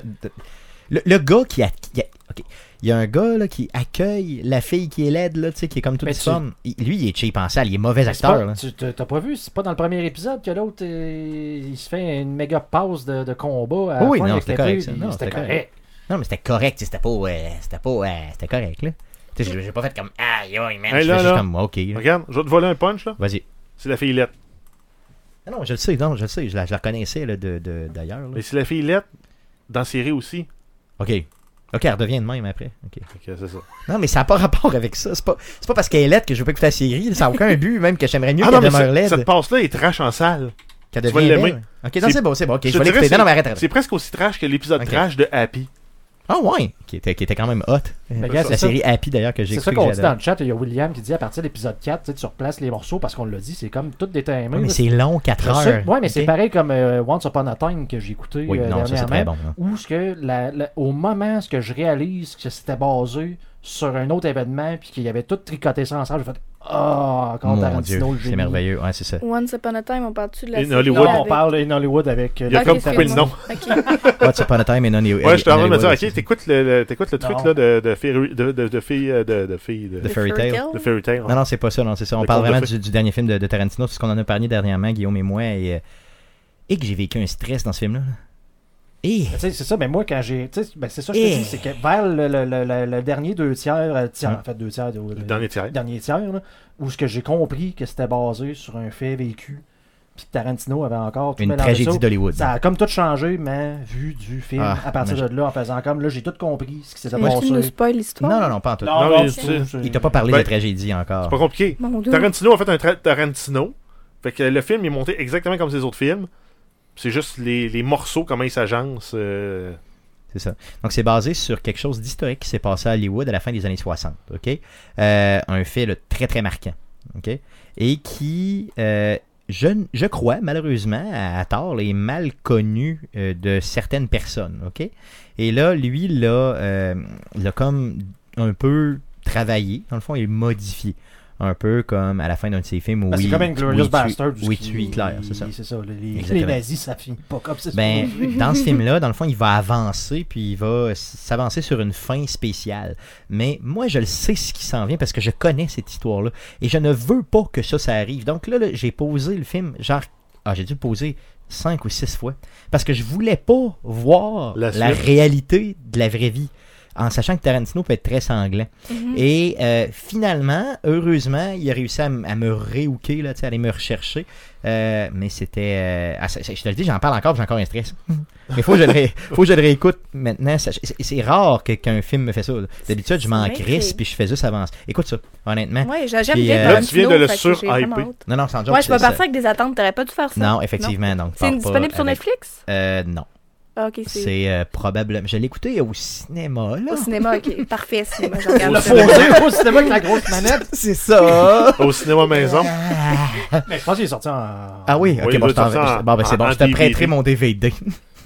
Le, le gars qui a. qui a- ok. Il y a un gars là, qui accueille la fille qui est laide, là, tu sais, qui est comme toute tu- forme. Il- Lui, il est cheap en salle, il est mauvais acteur. pas- là. tu- T'as pas vu, c'est pas dans le premier épisode que l'autre euh, il se fait une méga pause de, de combat. À la Oui, fin non, c'était correct, C'était correct. Non, mais c'était correct, tu sais, c'était pas. euh, c'était pas. euh, c'était correct, là. Tu sais, j'ai- pas fait comme. Aïe, aïe, man. Hey, là, juste là. comme. Ok. là. Regarde, je vais te voler un punch, là. Vas-y. C'est la fillette. Non, non, je le sais, non, je le sais, je la, je la connaissais là, de, de- d'ailleurs. là. Mais c'est la fillette dans la série aussi. Ok. Ok, elle redevient de même après. Ok. C'est ça. Non, mais ça n'a pas rapport avec ça. C'est pas, c'est pas parce qu'elle est laide que je veux pas écouter la série. Ça n'a aucun but, même que j'aimerais mieux Ah non, qu'elle mais demeure ce- laide. cette passe-là est trash en salle. Qu'elle tu vas devienne l'aimer. belle. Ok, non, C'est- c'est bon, c'est bon. Ok, je te vais dirais, l'écouter. Non, non, mais arrête, C'est arrête. presque aussi trash que l'épisode Ok. trash de Happy. Ah, ouais. Qui était, qui était quand même hot. Mais la gars, c'est ça. série Happy d'ailleurs que j'ai C'est ça qu'on dit dans le chat. Il y a William qui dit à partir de l'épisode 4, tu sais, tu replaces les morceaux parce qu'on l'a dit, c'est comme tout déterminé. Ouais, mais c'est long, 4 Je sais- heures. Ouais, mais c'est pareil comme euh, Once Upon a Time que j'ai écouté Oui, euh, non, ça c'est très dernièrement. bon. hein. Où ce que la- la- au moment ce que je réalise que c'était basé sur un autre événement puis qu'il y avait tout tricoté ça ensemble, j'ai fait Ah, encore Mon Dieu, Tarantino, le c'est merveilleux. Ouais, c'est ça. Once Upon a Time, on parle-tu de la In série Hollywood, Non, avec- on parle in Hollywood avec. euh, Il a Ok, comme coupé le nom. Ok. What's Upon a Time in Hollywood. Ouais, j'étais en train de me dire, ok, t'écoutes le, le- t'écoutes le truc Non. là de, de, filles- de, de, de filles, euh, de, de filles, de, The Fairy Tale. de Fairy Tale. Non, non, c'est pas ça, non, c'est ça. On Le parle vraiment du, du dernier film de, de Tarantino, c'est ce qu'on en a parlé dernièrement, Guillaume et moi, et, euh, et que j'ai vécu un stress dans ce film-là. Et sais, c'est ça, mais moi, quand j'ai. tu sais, Ben, c'est ça, que je Eh. te dis, c'est que vers le, le, le, le- le dernier deux tiers, euh, tiers Hum. en fait, deux tiers, de, Le dernier tiers. dernier tiers, là, où ce que j'ai compris que c'était basé sur un fait vécu, puis que Tarantino avait encore tout une mélangé tragédie ça. d'Hollywood. Ça a comme tout changé, mais vu du film Ah, à partir de là, en faisant comme là, j'ai tout compris ce qui s'était Moi, tu nous passé. spoil l'histoire? Non, non, non, pas en tout. Non, Non, non, mais c'est- c'est- c'est- Il t'a pas parlé Ben, de tragédie encore. C'est pas compliqué. Tarantino a fait un tra- Tarantino. Fait que le film est monté exactement comme ses autres films. C'est juste les, les morceaux, comment ils s'agencent. euh, C'est ça. Donc, c'est basé sur quelque chose d'historique qui s'est passé à Hollywood à la fin des années 60. OK? Euh, un fait là, très, très marquant. Et qui, euh, je, je crois, malheureusement, à, tort, est mal connu de certaines personnes. OK? Et là, lui, l'a, euh, l'a comme un peu travaillé, dans le fond, et modifié. Un peu comme à la fin d'un de ses films où Ben, c'est il- comme où Inglorious il tue- Bastard. où il tue Hitler, c'est ça. C'est ça. Les, les nazis, ça finit pas comme ça. Ben, dans ce film-là, dans le fond, il va avancer, puis il va s'avancer sur une fin spéciale. Mais moi, je le sais ce qui s'en vient parce que je connais cette histoire-là. Et je ne veux pas que ça, ça arrive. Donc là, là, j'ai posé le film, genre, ah, j'ai dû le poser cinq ou six fois. Parce que je voulais pas voir La la, réalité de la vraie vie. En sachant que Tarantino peut être très sanglant. Mhm. Et euh, finalement, heureusement, il a réussi à, me réhooker, là, tu sais, à aller me rechercher. Euh, mais c'était. euh, ah, je te le dis, j'en parle encore, j'ai encore un stress. mais faut que je le, ré- faut que je le réécoute maintenant. C'est rare que- qu'un film me fait ça. D'habitude, je m'en crisse, puis je fais juste avancer. Écoute ça, honnêtement. J'ai- j'aime bien euh, Là, tu viens de le hâte. Non, non, sans joke. Ouais, je peux partir avec des attentes. T'aurais pas dû faire ça. Non, effectivement. donc, C'est disponible sur Netflix? Euh, non. Ah, ok, c'est. C'est euh, probablement. Je l'ai écouté au cinéma, là. Au cinéma, ok. Parfait, cinéma. Je regarde Le ça. posé au cinéma avec la grosse manette. C'est ça! Au cinéma maison. Mais je pense qu'il est sorti en. Ah oui, ok, Oui, bon, je en- bon, ben, c'est bon, en je te prêterai mon DVD.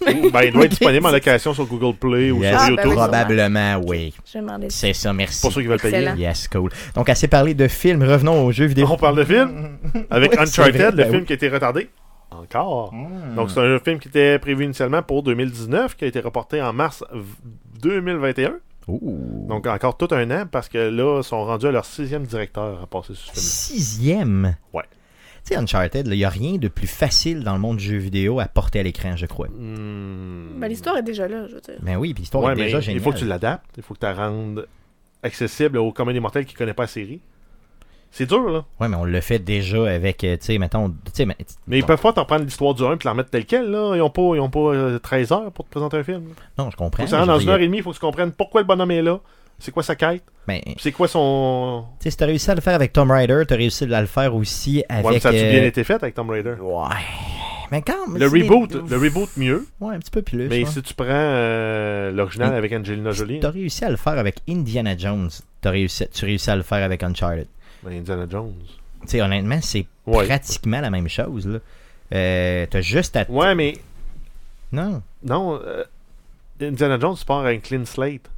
ben, il doit être disponible en location sur Google Play ou Yes, sur Ah, ben YouTube. oui, probablement, oui. Je vais demander ça. C'est ça, merci. Pour ceux qui veulent payer. Excellent. Yes, cool. Donc, assez parlé de films, revenons aux jeux vidéo. On parle de film avec Oui, Uncharted, vrai, le ben film oui. qui a été retardé. Encore. Hmm. Donc, c'est un film qui était prévu initialement pour 2019, qui a été reporté en mars v- 2021. Ouh. Donc, encore tout un an, parce que là, ils sont rendus à leur sixième directeur à passer sur ce film. Sixième? Ouais. Tu sais, Uncharted, il n'y a rien de plus facile dans le monde du jeu vidéo à porter à l'écran, je crois. Hmm. Ben, l'histoire est déjà là, je veux dire. Ben oui, puis l'histoire Ouais, est mais déjà il géniale. faut que tu l'adaptes. Il faut que tu la rendes accessible au commun des mortels qui ne connaît pas la série. C'est dur, là. Ouais, mais on le fait déjà avec, euh, tu sais, mettons, tu sais, mais- Mais ils peuvent pas t'en prendre l'histoire du 1 et la remettre telle quelle, là. Ils ont pas, ils ont pas euh, 13 heures pour te présenter un film. Non, je comprends. Faut que dans une heure et demie, il faut que tu comprennes pourquoi le bonhomme est là, c'est quoi sa quête, mais, c'est quoi son. tu sais, si t'as réussi à le faire avec Tom Rider, t'as réussi à le faire aussi avec... Ouais, mais ça a-tu euh, bien été fait avec Tomb Raider Ouais. Mais quand Le c'est des- reboot, le reboot mieux, Ouais, un petit peu plus. mais ouais. si tu prends euh, l'original Mais- avec Angelina Si Jolie, t'as réussi à le faire avec Indiana Jones, t'as réussi, tu réussis à le faire avec Uncharted. Ben Indiana Jones. Tu sais, honnêtement, c'est Ouais. pratiquement la même chose, là. Euh, t'as juste à... Ouais, mais Non. non, euh, Indiana Jones, tu pars avec un clean slate.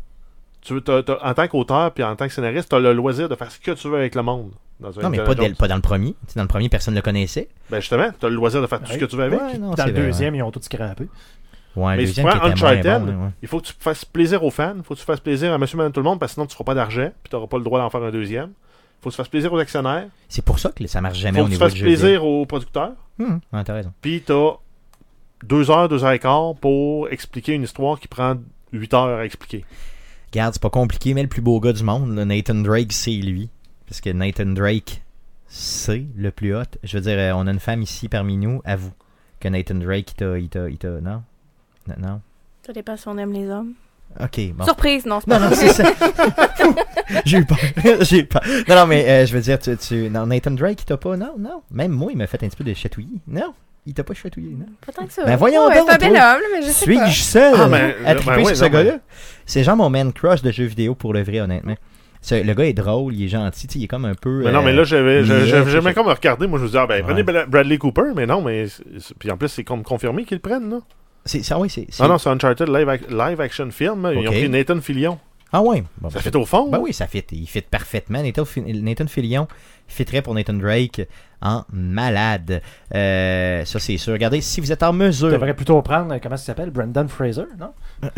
Tu t'as- en tant qu'auteur puis en tant que scénariste, tu as le loisir de faire ce que tu veux avec le monde. Dans Non, mais pas, dans le premier. Tu sais, dans le premier, personne ne le connaissait. Ben justement, tu as le loisir de faire tout ce que tu veux avec. Ouais, non, Dans le vrai, deuxième, ils ont tout scrappé. Ouais, Mais si tu deuxième prends Uncharted, bon, ouais. il faut que tu fasses plaisir aux fans, il faut que tu fasses plaisir à monsieur, madame, tout le monde, parce que sinon tu feras pas d'argent, puis tu n'auras pas le droit d'en faire un deuxième. Il faut que tu fasses plaisir aux actionnaires, C'est pour ça que ça marche il jamais faut au niveau du jeu plaisir aux producteurs. Hum, ouais, t'as raison. puis tu as deux heures, deux heures et quart pour expliquer une histoire qui prend huit heures à expliquer. Regarde, c'est pas compliqué, mais le plus beau gars du monde, là, Nathan Drake, c'est lui. Parce que Nathan Drake, c'est le plus hot. Je veux dire, on a une femme ici parmi nous, avoue, que Nathan Drake, il t'a. Il t'a, il t'a- non? Non, non? Ça dépend si on aime les hommes. Ok, bon. Surprise, non, c'est pas non, vrai. c'est ça. J'ai eu peur. J'ai eu peur. Non, non, mais euh, je veux dire, tu, tu- non, Nathan Drake, il t'a pas. Non, non. Même moi, il m'a fait un petit peu de chatouiller. Non, il t'a pas chatouillé, non. Pas tant que ça. Ben voyons Ouais, donc, C'est un bel toi. homme, mais je sais pas. Suis-je seul Ah, ben, à euh, triper ben ouais, sur ce gars-là? C'est genre mon man crush de jeux vidéo pour le vrai, honnêtement. Ce- le gars est drôle, il est gentil, il est comme un peu. Mais non, euh, mais là, j'avais jamais comme regardé. Moi, je me disais, ah, ben, prenez Ouais. Bradley Cooper, mais non, mais. Puis en plus, c'est comme confirmé qu'ils le prennent, là. C'est, ça, oui, c'est. Ah non, c'est Uncharted live, ac- live action film. Ils ont pris Nathan Fillion. Ah ouais. Bon, Ça ben, fait au fond. Ben oui, ça fit. Il fit parfaitement. Nathan, Nathan Fillion fitterait pour Nathan Drake en malade. Euh, ça, c'est sûr. Regardez, si vous êtes en Tu mesure. devrais plutôt prendre, euh, comment ça s'appelle? Brendan Fraser, non?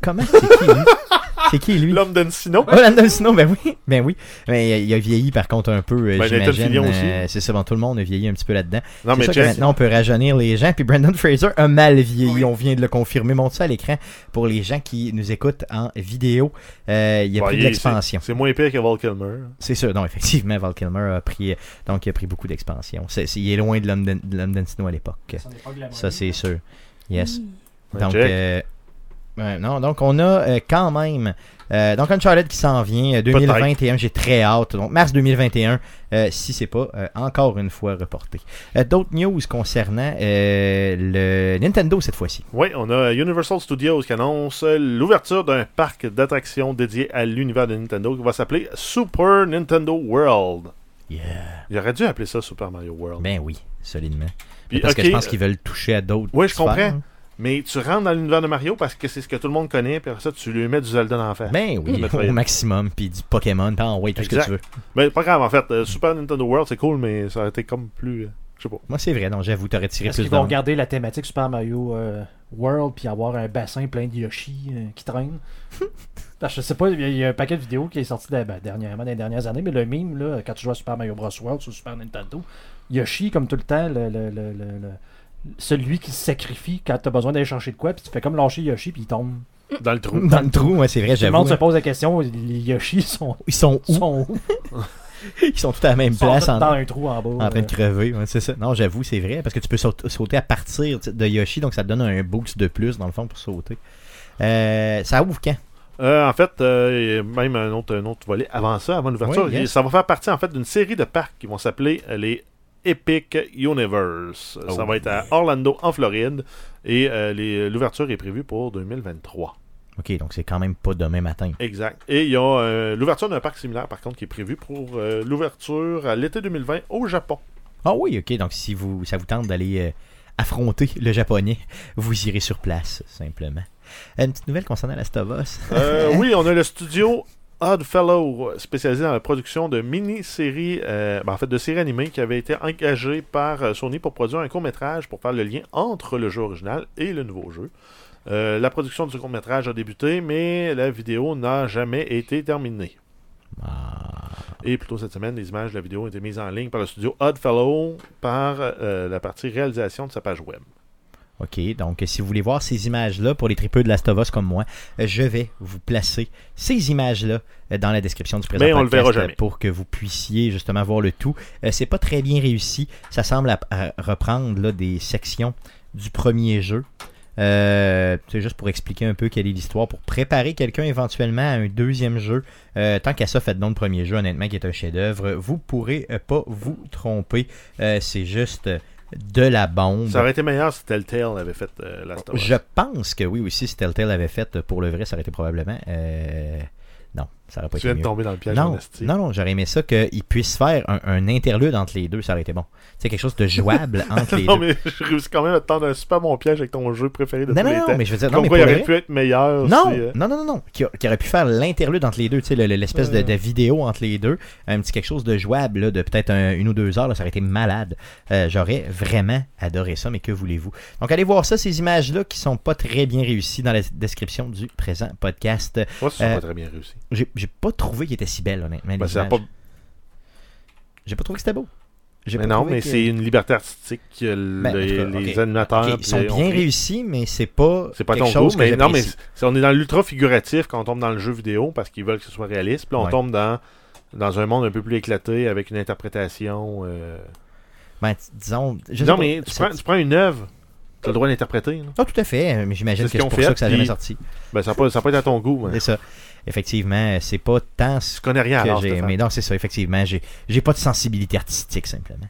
Comment C'est qui lui? C'est qui lui? L'homme d'Encino. Oh, Snow, ben oui, ben oui. Mais il a- il a vieilli par contre un peu, euh, Ben, j'imagine. Euh, c'est ça, bon, tout le monde a vieilli un petit peu là-dedans. Non, c'est mais que maintenant on peut rajeunir les gens. Puis Brandon Fraser a mal vieilli, on vient de le confirmer. Montre ça à l'écran pour les gens qui nous écoutent en vidéo. Euh, il y a Ouais, pris de l'expansion. C'est c'est moins pire que Val Kilmer. C'est sûr, non, effectivement, Val Kilmer a pris, donc il a pris beaucoup d'expansion. C'est- c'est- il est loin de London Snow à l'époque. Ça, c'est sûr. Yes. Donc, euh, ouais, non, donc on a euh, quand même. euh, donc Uncharted qui s'en vient, euh, 2021, j'ai très hâte. Donc mars 2021, euh, si c'est pas euh, encore une fois reporté. Euh, D'autres news concernant euh, le Nintendo cette fois-ci. Oui, on a Universal Studios qui annonce l'ouverture d'un parc d'attractions dédié à l'univers de Nintendo qui va s'appeler Super Nintendo World. Yeah. Il aurait dû appeler ça Super Mario World. Ben oui, solidement. Puis, Parce que je pense qu'ils veulent toucher à d'autres. Oui, je comprends. hein. Mais tu rentres dans l'univers de Mario parce que c'est ce que tout le monde connaît, puis après ça, tu lui mets du Zelda dans la face. Ben oui, au maximum. Puis du Pokémon, puis envoie tout ce que tu veux. Mais pas grave, en fait. euh, Super Nintendo World, c'est cool, mais ça aurait été comme plus. euh, je sais pas. Moi, c'est vrai, non, j'avoue, t'aurais tiré Est-ce plus qu'ils vont regarder la thématique Super Mario euh, World puis avoir un bassin plein de Yoshi euh, qui traîne Je sais pas, il y, a- il y a un paquet de vidéos qui est sorti de- ben, dernièrement, dans les dernières années, mais le meme, là, quand tu joues à Super Mario Bros. World sur Super Nintendo, Yoshi, comme tout le temps, le, le- le- le- le- celui qui se sacrifie quand tu as besoin d'aller chercher de quoi, puis tu fais comme lâcher Yoshi, puis il tombe. Dans le trou. Dans le trou, ouais, c'est vrai, Tout le j'avoue. monde se hein. pose la question, les Yoshi sont, Ils sont où? sont où? Ils sont tous à la même Ils place en, dans un trou en bas. en train de euh. crever. ouais, c'est ça. Non, j'avoue, c'est vrai. Parce que tu peux saut- sauter à partir de Yoshi, donc ça te donne un boost de plus, dans le fond, pour sauter. Euh, ça ouvre quand? Euh, en fait, euh, même un autre, un autre volet avant ça, avant l'ouverture. Oui, yes. Et Ça va faire partie en fait d'une série de parcs qui vont s'appeler les Epic Universe. Ça Oh, va être à Orlando, en Floride. Et euh, l'ouverture est prévue pour 2023. Ok, donc c'est quand même pas demain matin. Exact. Et il y a euh, l'ouverture d'un parc similaire, par contre, qui est prévu pour euh, l'ouverture à l'été 2020 au Japon. Ah oui, ok. Donc si vous, ça vous tente d'aller euh, affronter le japonais, vous irez sur place, simplement. Une petite nouvelle concernant la Stovos. Euh, oui, on a le studio Oddfellow, spécialisé dans la production de mini-séries, euh, ben, en fait de séries animées, qui avait été engagé par euh, Sony pour produire un court-métrage pour faire le lien entre le jeu original et le nouveau jeu. Euh, la production du court-métrage a débuté, mais la vidéo n'a jamais été terminée. Ah, Et plus tôt cette semaine, les images de la vidéo ont été mises en ligne par le studio Oddfellow par euh, la partie réalisation de sa page web. Ok, donc si vous voulez voir ces images-là, pour les tripeux de la Stovos comme moi, euh, je vais vous placer ces images-là euh, dans la description du présent Mais on le podcast, verra jamais. pour que vous puissiez justement voir le tout. Euh, c'est pas très bien réussi. Ça semble à- à reprendre là, des sections du premier jeu. Euh, c'est juste pour expliquer un peu quelle est l'histoire, pour préparer quelqu'un éventuellement à un deuxième jeu. Euh, tant qu'à ça, faites donc le premier jeu, honnêtement, qui est un chef-d'œuvre. Vous pourrez pas vous tromper. Euh, c'est juste de la bombe. Ça aurait été meilleur si Telltale avait fait euh, la. Je pense que oui aussi, si Telltale avait fait euh, pour le vrai, ça aurait été probablement. euh, ça aurait pas Tu viens de tomber dans le piège Non, non, non, j'aurais aimé ça qu'ils puissent faire un, un interlude entre les deux, ça aurait été bon. C'est quelque chose de jouable entre les non, deux. mais je réussis quand même à te tendre un super bon piège avec ton jeu préféré de Non, tous non, les non, mais je veux dire, non, mais quoi, il aurait vrai- pu être meilleur Non, si, euh, non, non, non, non, qui, aurait pu faire l'interlude entre les deux, tu sais, le- le- l'espèce de, Ouais. de vidéo entre les deux, un petit quelque chose de jouable, là, de peut-être un- une ou deux heures, là, ça aurait été malade. Euh, J'aurais vraiment adoré ça, mais que voulez-vous? Donc allez voir ça, ces images-là qui sont pas très bien réussies dans la description du présent podcast. Moi, ça Euh, pas très bien réussi. J'ai pas trouvé qu'il était si belle, honnêtement. Ben, pas- J'ai pas trouvé que c'était beau. Mais non, mais que- c'est une liberté artistique que Ben, en les, animateurs. Ils sont bien réussis, mais c'est pas, C'est pas ton goût, chose mais non, mais on est dans l'ultra figuratif quand on tombe dans le jeu vidéo parce qu'ils veulent que ce soit réaliste. Puis là, on Ouais. tombe dans, dans un monde un peu plus éclaté avec une interprétation. euh, Ben, disons, je Non, pas, mais tu prends, tu prends une œuvre, tu as le droit d'interpréter. Ah, tout à fait, euh, mais j'imagine que ce c'est pour ont ça fait, que ça n'a jamais sorti. Ben, ça n'a pas, ça a pas été à ton goût. mais C'est ça. Effectivement, c'est pas tant ce connais rien que j'ai. Mais non, c'est ça, effectivement. J'ai, pas de sensibilité artistique, simplement.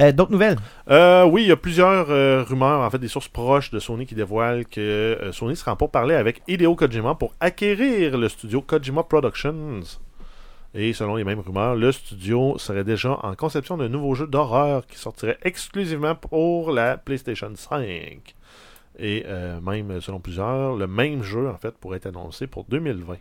Euh, d'autres nouvelles? Euh, oui, il y a plusieurs euh, rumeurs, en fait, des sources proches de Sony qui dévoilent que euh, Sony sera pour parler avec Hideo Kojima pour acquérir le studio Kojima Productions. Et selon les mêmes rumeurs, le studio serait déjà en conception d'un nouveau jeu d'horreur qui sortirait exclusivement pour la PlayStation 5. Et même, selon plusieurs, le même jeu, en fait, pourrait être annoncé pour 2020.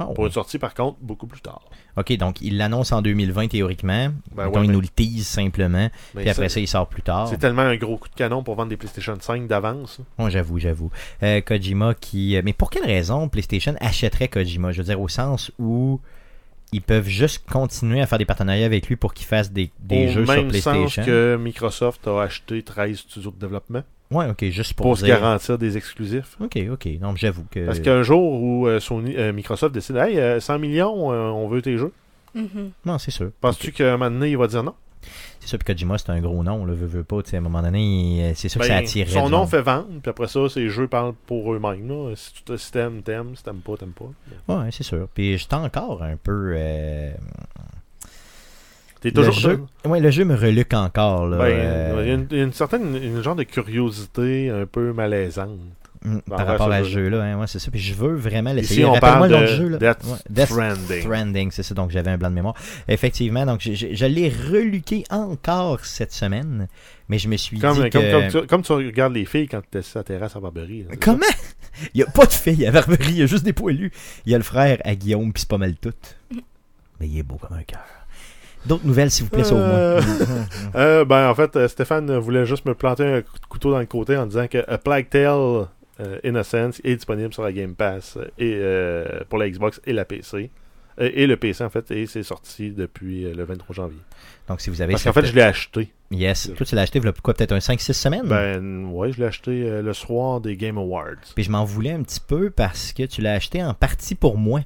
Oh. Pour une sortie, par contre, beaucoup plus tard. OK, donc il l'annonce en 2020 théoriquement. Ben ouais, il mais- nous le tease simplement. Mais Puis après ça, il sort plus tard. c'est tellement un gros coup de canon pour vendre des PlayStation 5 d'avance. J'avoue, j'avoue. Euh, Kojima qui. euh, Mais pour quelle raison PlayStation achèterait Kojima? Je veux dire, au sens où ils peuvent juste continuer à faire des partenariats avec lui pour qu'il fasse des, des Au jeux sur même PlayStation? sens que Microsoft a acheté 13 studios de développement Ouais, ok, juste pour, pour, se garantir des exclusifs. Ok, ok. Donc, j'avoue que. Parce qu'un jour où euh, Sony, euh, Microsoft décide Hey, euh, 100 millions, euh, on veut tes jeux. Mhm. Non, c'est sûr. Penses-tu qu'à un moment donné, il va dire non? C'est sûr, puis Kojima, c'est un gros nom, le veut, veut pas. tu sais, À un moment donné, il- c'est sûr que Ben, ça attirerait. Son nom fait vendre, puis après ça, ses jeux parlent pour eux-mêmes. là. Si tu te- si t'aimes, t'aimes. Si t'aimes pas, t'aimes pas. Ouais, c'est sûr. Puis j'étais encore un peu. euh, T'es Le toujours. jeu, ouais, le jeu me reluque encore. Là, Ben, euh, il y a une, certaine une genre de curiosité un peu malaisante. mm, par rapport à ce jeu-là. hein, ouais, c'est ça. Puis je veux vraiment l'essayer. Ici, on parle le de jeu. Là. Death Ouais, Death Stranding. Stranding, c'est ça. Donc j'avais un blanc de mémoire. Effectivement, donc je, je- je l'ai reluqué encore cette semaine. Mais je me suis Comme, dit comme, que... comme tu, comme tu regardes les filles quand tu es sur la terrasse à Barberie. là, c'est Comment? Il n'y a pas de fille à Barberie, il y a juste des poilus. Il y a le frère à Guillaume, puis c'est pas mal tout. Mais il est beau comme un cœur. D'autres nouvelles, s'il vous plaît, Euh, sauve-moi. ça. Euh, ben, en fait, euh, Stéphane voulait juste me planter un couteau dans le côté en disant que A Plague Tale euh, Innocence est disponible sur la Game Pass euh, et, euh, pour la Xbox et la PC. Euh, et le PC, en fait, et c'est sorti depuis euh, le 23 janvier. Donc si vous avez... Parce qu'en fait, je l'ai acheté. Yes. Toi, tu l'as acheté, il y a quoi, peut-être un 5-6 semaines? Ben, ouais, je l'ai acheté euh, le soir des Game Awards. Puis je m'en voulais un petit peu parce que tu l'as acheté en partie pour moi.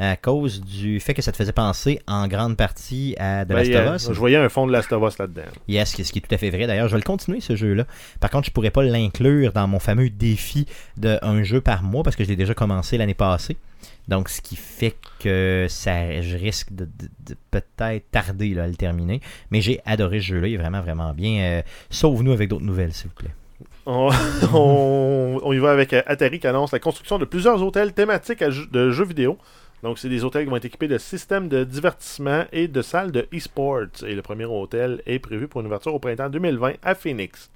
À cause du fait que ça te faisait penser en grande partie à The Ben, Last a- of Us. je voyais un fond de Last of Us là-dedans. Yes, ce qui est tout à fait vrai. D'ailleurs, je vais le continuer ce jeu-là. Par contre, je pourrais pas l'inclure dans mon fameux défi de un jeu par mois parce que je l'ai déjà commencé l'année passée. Donc, ce qui fait que ça, je risque de, de- de peut-être tarder là, à le terminer. Mais j'ai adoré ce jeu-là. Il est vraiment, vraiment bien. Euh, Sauve-nous avec d'autres nouvelles, s'il vous plaît. On, on- on y va avec euh, Atari qui annonce la construction de plusieurs hôtels thématiques à de jeux vidéo. Donc, c'est des hôtels qui vont être équipés de systèmes de divertissement et de salles de e-sports. Et le premier hôtel est prévu pour une ouverture au printemps 2020 à Phoenix.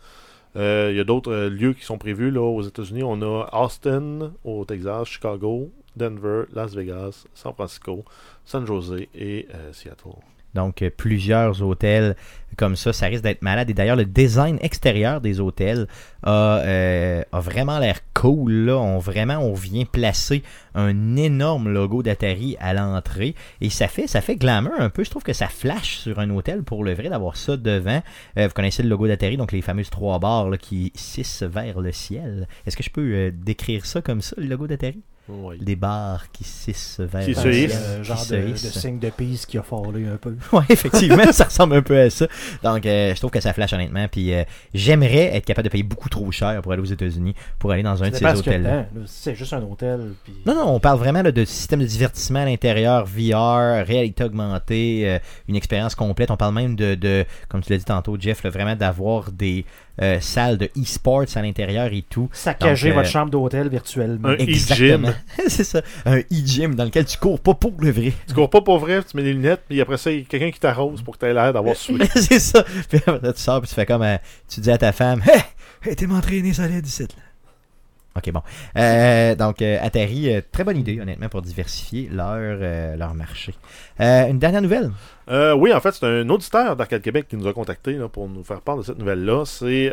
Euh, Il y a d'autres euh, lieux qui sont prévus là, aux États-Unis. On a Austin au Texas, Chicago, Denver, Las Vegas, San Francisco, San Jose et euh, Seattle. Donc, euh, plusieurs hôtels comme ça, ça risque d'être malade. Et d'ailleurs, le design extérieur des hôtels a, euh, vraiment l'air cool. On, vient placer un énorme logo d'Atari à l'entrée. Et ça fait, ça fait glamour un peu. Je trouve que ça flash sur un hôtel pour le vrai d'avoir ça devant. Euh, vous connaissez le logo d'Atari, donc les fameuses trois barres qui sissent vers le ciel. Est-ce que je peux décrire ça comme ça, le logo d'Atari? Oui. Des barres qui sissent vers Qui le se hissent. Qui genre se de, de signe de piste qui a frôlé un peu. Ouais, effectivement, ça ressemble un peu à ça. Donc, euh, je trouve que ça flash honnêtement. Puis, euh, j'aimerais être capable de payer beaucoup trop cher pour aller aux États-Unis pour aller dans un de ces hôtels-là. C'est juste un hôtel. Puis... Non, non, on parle vraiment là, de système de divertissement à l'intérieur, VR, réalité augmentée, euh, une expérience complète. On parle même de, de comme tu l'as dit tantôt, Jeff, là, vraiment d'avoir des euh, salles de e-sports à l'intérieur et tout. Saccager Donc, euh, votre chambre d'hôtel virtuellement. Un Exactement. e-gym. C'est ça, un e-gym dans lequel tu cours pas pour le vrai. Tu cours pas pour vrai, tu mets des lunettes, puis après ça, il y a quelqu'un qui t'arrose pour que tu aies l'air d'avoir sué. c'est ça. Puis après, tu sors, puis tu fais comme. euh, tu dis à ta femme Hé, hey, t'es m'entraîner solide ici. Là. Ok, bon. Euh, donc, euh, Atari, euh, très bonne idée, honnêtement, pour diversifier leur, leur marché. Une dernière nouvelle? Oui, en fait, c'est un auditeur d'Arcade Québec qui nous a contacté là, pour nous faire part de cette nouvelle-là. C'est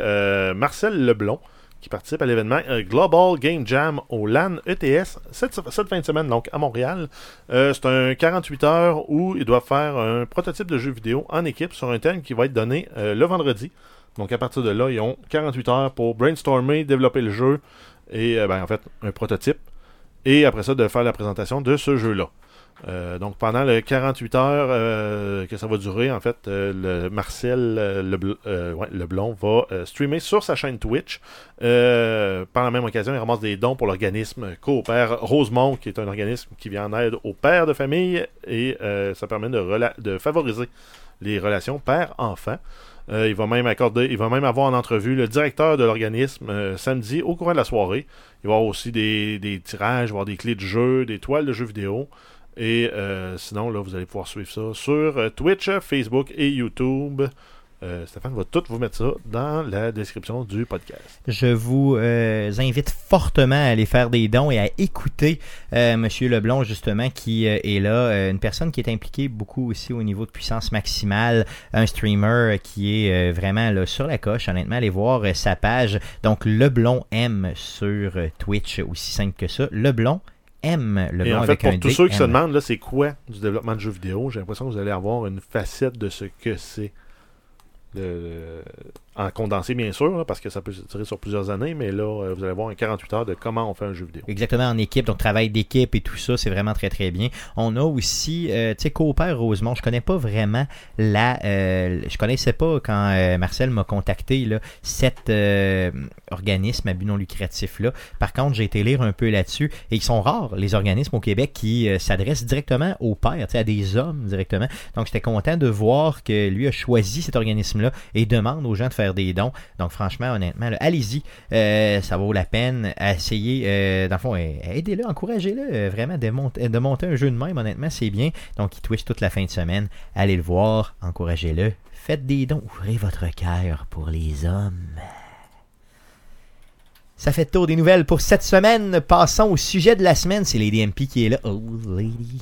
Marcel Leblon qui participe à l'événement Global Game Jam au LAN ETS cette, cette fin de semaine, donc à Montréal. C'est un 48 heures où il doit faire un prototype de jeu vidéo en équipe sur un thème qui va être donné le vendredi. Donc à partir de là, ils ont 48 heures pour brainstormer, développer le jeu et euh, ben, en fait un prototype. Et après ça, de faire la présentation de ce jeu-là. Euh, donc pendant les 48 heures euh, que ça va durer, en fait, le Marcel Leblon va streamer sur sa chaîne Twitch. Par la même occasion, il ramasse des dons pour l'organisme Coopère Rosemont, qui est un organisme qui vient en aide aux pères de famille et ça permet de favoriser les relations père-enfant. Euh, il va même il va même avoir en entrevue le directeur de l'organisme euh, samedi au courant de la soirée. Il va y avoir aussi des, des tirages, il des clés de jeu, des toiles de jeux vidéo. Et euh, sinon, là, vous allez pouvoir suivre ça sur Twitch, Facebook et YouTube. Euh, Stéphane va tout vous mettre ça dans la description du podcast. Je vous euh, invite fortement à aller faire des dons et à écouter euh, Monsieur Leblond, justement, qui est là. Une personne qui est impliquée beaucoup aussi au niveau de puissance maximale. Un streamer qui est vraiment là, sur la coche. Honnêtement, allez voir sa page. Donc, Leblond M sur Twitch, aussi simple que ça. Leblond M. Leblond Et en fait, pour tous ceux qui se M. demandent, là, c'est quoi du développement de jeux vidéo, j'ai l'impression que vous allez avoir une facette de ce que c'est. Le- En condensé, bien sûr, parce que ça peut se tirer sur plusieurs années, mais là, euh, vous allez avoir un 48 heures de comment on fait un jeu vidéo. Exactement, en équipe, donc travail d'équipe et tout ça, c'est vraiment très très bien. On a aussi, euh, tu sais, Coopère Rosemont, je connais pas vraiment la... euh, je connaissais pas quand euh, Marcel m'a contacté, là, cet organisme à but non lucratif là. Par contre, j'ai été lire un peu là-dessus et ils sont rares, les organismes au Québec qui s'adressent directement aux pères, tu sais, à des hommes directement. Donc, j'étais content de voir que lui a choisi cet organisme-là et demande aux gens de faire des dons. Donc, franchement, honnêtement, allez-y. Euh, ça vaut la peine. Essayez, euh, dans le fond, euh, aidez-le, encouragez-le. euh, vraiment, de monter, de monter un jeu de même, honnêtement, c'est bien. Donc, il Twitch toute la fin de semaine. Allez le voir, encouragez-le. Faites des dons. Ouvrez votre cœur pour les hommes. Ça fait tour des nouvelles pour cette semaine. Passons au sujet de la semaine. C'est Lady MP qui est là. Oh, Lady.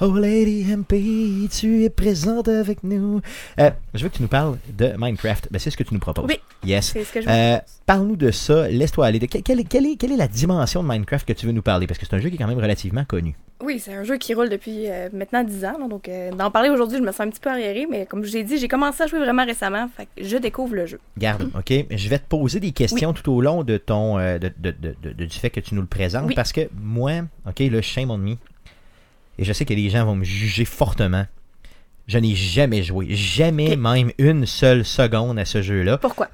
Oh, Lady MP, tu es présente avec nous. Euh, je veux que tu nous parles de Minecraft. Ben, c'est ce que tu nous proposes. Oui. Yes. C'est ce que je Euh, Parle-nous de ça. Laisse-toi aller. De- que- quelle, quelle est, quelle est la dimension de Minecraft que tu veux nous parler? Parce que c'est un jeu qui est quand même relativement connu. Oui, c'est un jeu qui roule depuis euh, maintenant 10 ans. là, donc, euh, d'en parler aujourd'hui, je me sens un petit peu arriérée. Mais comme je l'ai dit, j'ai commencé à jouer vraiment récemment. Fait que je découvre le jeu. Garde, OK? Je vais te poser des questions tout au long de ton euh, de, du fait que tu nous le présentes. Oui. Parce que moi, OK, là, shame on me. Et je sais que les gens vont me juger fortement. Je n'ai jamais joué. Jamais même une seule seconde à ce jeu-là. Pourquoi?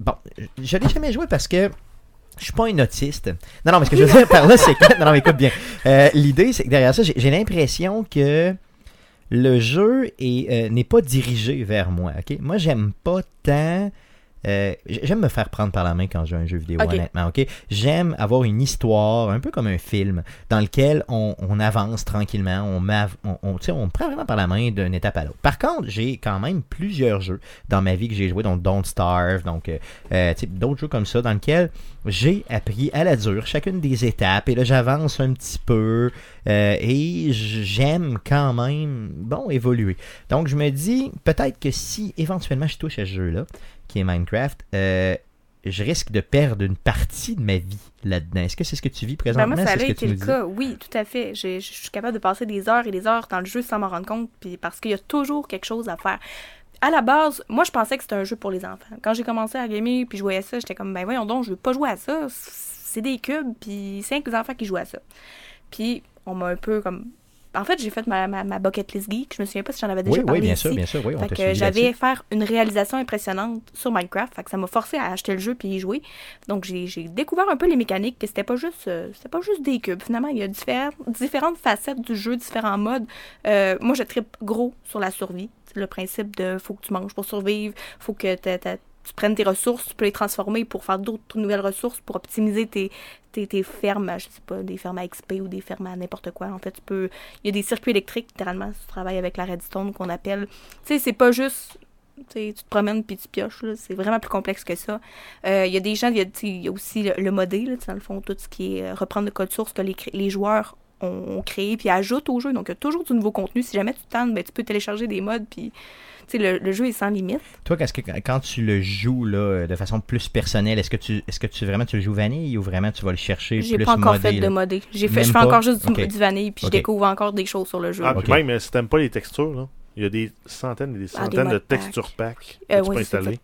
Bon, je l'ai jamais joué parce que je suis pas un autiste. Non, non, mais ce que je veux dire par là, c'est que. Non, non, mais écoute bien. Euh, L'idée, c'est que derrière ça, j'ai l'impression que le jeu euh, n'est pas dirigé vers moi. ok? Moi, j'aime pas tant. Euh, j'aime me faire prendre par la main quand je joue à un jeu vidéo, honnêtement. ok? J'aime avoir une histoire, un peu comme un film, dans lequel on, on avance tranquillement, on, on, on, me prend vraiment par la main d'une étape à l'autre. Par contre, j'ai quand même plusieurs jeux dans ma vie que j'ai joué, dont Don't Starve, donc euh, euh, d'autres jeux comme ça, dans lesquels j'ai appris à la dure chacune des étapes, et là j'avance un petit peu, euh, et j'aime quand même, bon, évoluer. Donc je me dis, peut-être que si éventuellement je touche à ce jeu-là, qui est Minecraft, euh, je risque de perdre une partie de ma vie là-dedans. Est-ce que c'est ce que tu vis Ben, présentement? moi, ça C'est ce a que été le cas. Oui, tout à fait. J'ai- Je suis capable de passer des heures et des heures dans le jeu sans m'en rendre compte, puis parce qu'il y a toujours quelque chose à faire. À la base, moi, je pensais que c'était un jeu pour les enfants. Quand j'ai commencé à gamer puis jouer à ça, j'étais comme, ben voyons donc, je veux pas jouer à ça. C'est des cubes, puis cinq enfants qui jouent à ça. Puis, on m'a un peu comme. En fait, j'ai fait ma, ma, ma bucket list geek. Je me souviens pas si j'en avais déjà Oui, parlé oui, bien ici. sûr, bien sûr, oui, on Fait que j'avais faire une réalisation impressionnante sur Minecraft. Fait que ça m'a forcé à acheter le jeu puis y jouer. Donc j'ai j'ai découvert un peu les mécaniques que c'était pas juste euh, c'était pas juste des cubes. Finalement, il y a différentes différentes facettes du jeu, différents modes. Euh, moi, je tripe gros sur la survie. Le principe de faut que tu manges pour survivre, faut que t'a- tu prennes tes ressources, tu peux les transformer pour faire d'autres nouvelles ressources, pour optimiser tes, tes, fermes, je sais pas, des fermes à XP ou des fermes à n'importe quoi. En fait, tu peux. Il y a des circuits électriques, littéralement, si tu travailles avec la redstone qu'on appelle. Tu sais, c'est pas juste. Tu te promènes puis tu pioches, c'est vraiment plus complexe que ça. Euh, Il y a des gens, il y a, aussi le, modé, dans le fond, tout ce qui est euh, reprendre le code source que les, les joueurs ont, créé puis ajoutent au jeu. Donc, il y a toujours du nouveau contenu. Si jamais tu te tentes, ben, tu peux télécharger des modes puis tu sais, le, le jeu est sans limite. Toi, qu'est-ce que, quand tu le joues là, de façon plus personnelle, est-ce que tu est-ce que tu vraiment tu le joues vanille ou vraiment tu vas le chercher J'ai plus pas encore modé, fait là? de modé. J'ai fait, je fais pas? encore juste du, Ok. du vanille puis Ok. je découvre encore des choses sur le jeu. Ah, Ok. puis même si t'aimes pas les textures, là, il y a des centaines et des Ah, des centaines de mod packs. texture packs que Euh, tu oui, peux c'est installer.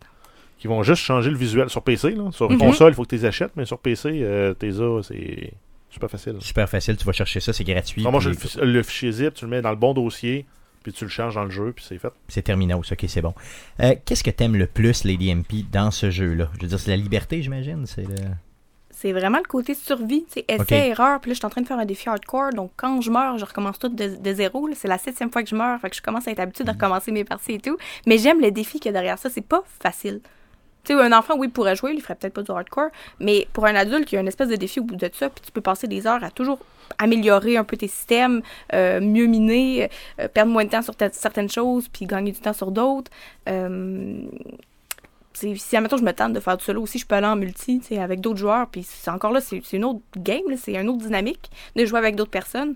Qui vont juste changer le visuel sur PC. Là. Sur Mhm. console, il faut que tu les achètes, mais sur PC, euh, t'es là, c'est super facile. Super facile, tu vas chercher ça, c'est gratuit. Tu moi, puis le, fi- le fichier zip, tu le mets dans le bon dossier, puis tu le charges dans le jeu, puis c'est fait. C'est Terminos, ok, c'est bon. Euh, Qu'est-ce que t'aimes le plus, Lady MP, dans ce jeu-là? Je veux dire, c'est la liberté, j'imagine. C'est le... C'est vraiment le côté survie, c'est essai, erreur. Puis là, je suis en train de faire un défi hardcore. Donc, quand je meurs, je recommence tout de, de zéro. là. C'est la septième fois que je meurs. Fait que je commence à être habituée Mhm. de recommencer mes parties et tout. Mais j'aime le défi qu'il y a derrière ça. C'est pas facile. Tu sais, un enfant, oui, pourrait jouer, il ferait peut-être pas du hardcore, mais pour un adulte, il y a une espèce de défi au bout de ça, puis tu peux passer des heures à toujours améliorer un peu tes systèmes, euh, mieux miner, euh, perdre moins de temps sur ta- certaines choses, puis gagner du temps sur d'autres. Euh, si, admettons, je me tente de faire du solo aussi, je peux aller en multi, tu sais, avec d'autres joueurs, puis c'est encore là, c'est une autre game, c'est une autre dynamique de jouer avec d'autres personnes.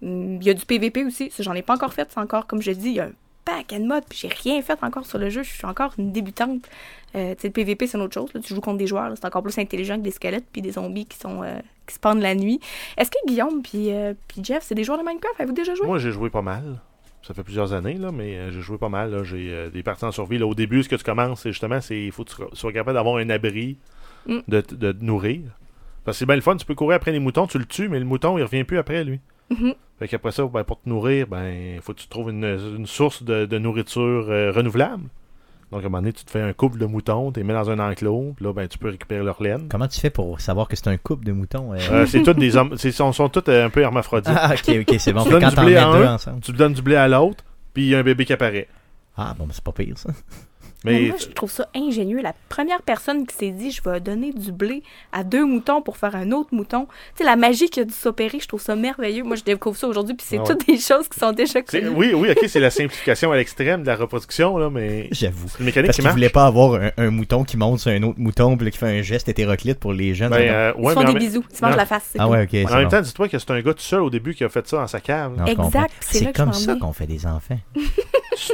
Il y a du PVP aussi, ça, j'en ai pas encore fait, c'est encore, comme je dis, il y a un paquet de modes, puis j'ai rien fait encore sur le jeu, je suis encore une débutante. Euh, tu sais, le PVP, c'est une autre chose, là, tu joues contre des joueurs, c'est encore plus intelligent que des squelettes, puis des zombies qui sont euh, qui se pendent la nuit. Est-ce que Guillaume puis euh, puis Jeff, c'est des joueurs de Minecraft? Avez-vous déjà joué? Moi, j'ai joué pas mal. Ça fait plusieurs années, là, mais j'ai joué pas mal. J'ai des parties en survie. Là, au début, ce que tu commences, c'est justement, c'est il faut que tu sois capable d'avoir un abri Mm. de, te- de te nourrir. Parce que c'est bien le fun, tu peux courir après les moutons, tu le tues, mais le mouton, il revient plus après, lui. Mhm. Fait qu'après ça, ben, pour te nourrir, ben, il faut que tu trouves une, une source de, de nourriture euh, renouvelable. Donc, à un moment donné, tu te fais un couple de moutons, tu les mets dans un enclos, puis là, ben, tu peux récupérer leur laine. Comment tu fais pour savoir que c'est un couple de moutons? euh? Euh, c'est tous des hommes, c'est, sont, sont tous un peu hermaphrodites. Ah, ok, ok, c'est bon. Tu donnes quand mets deux un, ensemble. Tu donnes du blé à l'autre, puis il y a un bébé qui apparaît. Ah, bon, c'est pas pire, ça. Mais Mais moi, je trouve ça ingénieux. La première personne qui s'est dit, je vais donner du blé à deux moutons pour faire un autre mouton. Tu sais, la magie qui a dû s'opérer, je trouve ça merveilleux. Moi, je découvre ça aujourd'hui, puis c'est Ah ouais. toutes des choses qui sont déjà connues. oui, oui, ok, c'est la simplification à l'extrême de la reproduction, là, mais J'avoue. c'est une mécanique Parce qui marche. voulait pas avoir un, un mouton qui monte sur un autre mouton puis qui fait un geste hétéroclite pour les jeunes. Ben, euh, Ils ouais, se font en des même- bisous, ils se mangent la face. Ah ouais, ok. en même bon. temps, dis-toi que c'est un gars tout seul au début qui a fait ça dans sa cave. Non, Exact, c'est comme ça qu'on fait des enfants.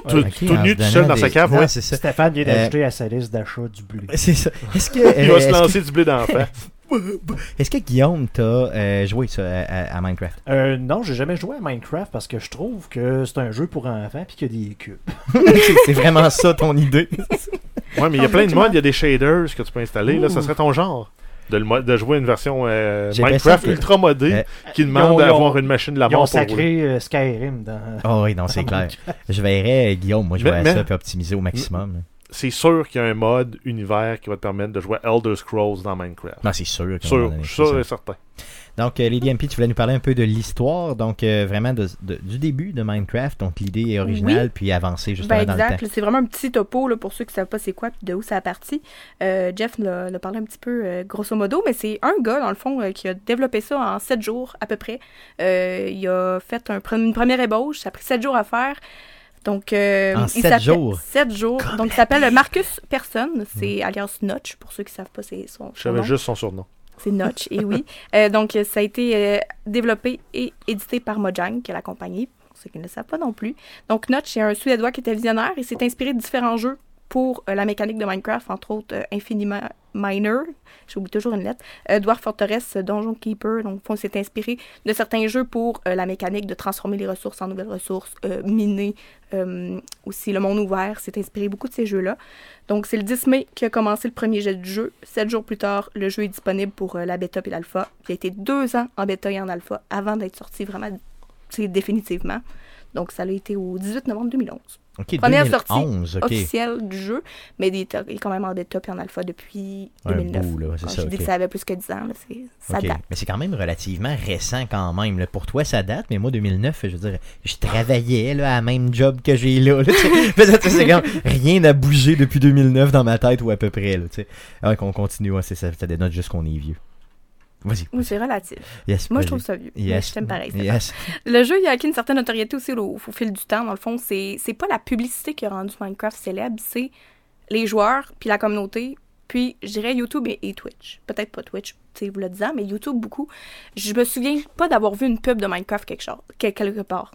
tout tout nu tout seul dans des- sa cave, Ouais, ouais. c'est ça. Stéphane vient Euh, d'ajouter à sa liste d'achat du blé. C'est ça. Est-ce que, Il va euh, se lancer du blé d'enfant. est-ce que Guillaume t'a euh, joué ça, à, à- à Minecraft? Euh, non, j'ai jamais joué à Minecraft parce que je trouve que c'est un jeu pour enfants puis qu'il y a des cubes. c'est vraiment ça ton idée. Ouais, mais il y a plein de modes, il y a des shaders que tu peux installer. Là, ça serait ton genre. De, le mo- de jouer une version euh, Minecraft ultra modée Euh, qui Ils demande ils d'avoir une machine de la Ils ont mort pour rouler. sacré euh, Skyrim dans. Oh oui, non, c'est clair. Je verrais Guillaume, moi je mais- ça puis optimiser au maximum. C'est sûr qu'il y a un mode univers qui va te permettre de jouer Elder Scrolls dans Minecraft. Non, c'est sûr. Sûr, je suis sûr et certain. Donc, euh, Lady MP, tu voulais nous parler un peu de l'histoire, donc euh, vraiment de- de- du début de Minecraft. Donc, l'idée est originale, puis avancer justement Ben dans le exact, temps. là, c'est vraiment un petit topo là, pour ceux qui ne savent pas c'est quoi puis de où ça a parti. Euh, Jeff l'a l'a parlé un petit peu euh, grosso modo, mais c'est un gars dans le fond euh, qui a développé ça en sept jours à peu près. Euh, il a fait un une première ébauche, ça a pris sept jours à faire. Donc, euh, En il sept s'appelle- jours? Sept jours. Donc, il s'appelle Marcus Person. C'est alias Notch, pour ceux qui ne savent pas c'est son, Je savais juste son surnom. C'est Notch, et oui. Euh, donc, ça a été euh, développé et édité par Mojang, qui est la compagnie, pour ceux qui ne le savent pas non plus. Donc, Notch, c'est un Suédois qui était visionnaire et s'est inspiré de différents jeux pour euh, la mécanique de Minecraft, entre autres euh, Infiniment Miner, j'oublie toujours une lettre, euh, Dwarf Fortress, Donjon Keeper. Donc, on s'est inspiré de certains jeux pour la mécanique de transformer les ressources en nouvelles ressources, miner, aussi le monde ouvert. s'est inspiré beaucoup de ces jeux-là. Donc, c'est le 10 mai qu'a commencé le premier jet du jeu. Sept jours plus tard, le jeu est disponible pour la bêta et l'alpha. Il a été deux ans en bêta et en alpha avant d'être sorti vraiment définitivement. Donc, ça a été au 18 novembre 2011. Ok, Première 2011, ok. Officiel du jeu, mais il est, quand même en bêta et en alpha depuis Un 2009. bout, là, Quand ça, je dis que ça avait plus que 10 ans, là, ça date. Mais c'est quand même relativement récent quand même. là. Pour toi, ça date, mais moi, 2009, je veux dire, je travaillais là, à la même job que j'ai là. c'est comme rien n'a bougé depuis 2009 dans ma tête ou à peu près. Là. Ah, qu'on continue, ouais, c'est ça, ça dénote juste qu'on est vieux. Vas-y. C'est relatif. Yes, Moi, je trouve ça vieux. Mais Yes. je t'aime pareil. Yes. Le jeu, il a acquis une certaine notoriété aussi au, au fil du temps. Dans le fond, c'est c'est pas la publicité qui a rendu Minecraft célèbre, c'est les joueurs, puis la communauté, puis je dirais YouTube et, et Twitch. Peut-être pas Twitch, tu vous le disant, mais YouTube beaucoup. Je me souviens pas d'avoir vu une pub de Minecraft quelque, chose, quel- quelque part.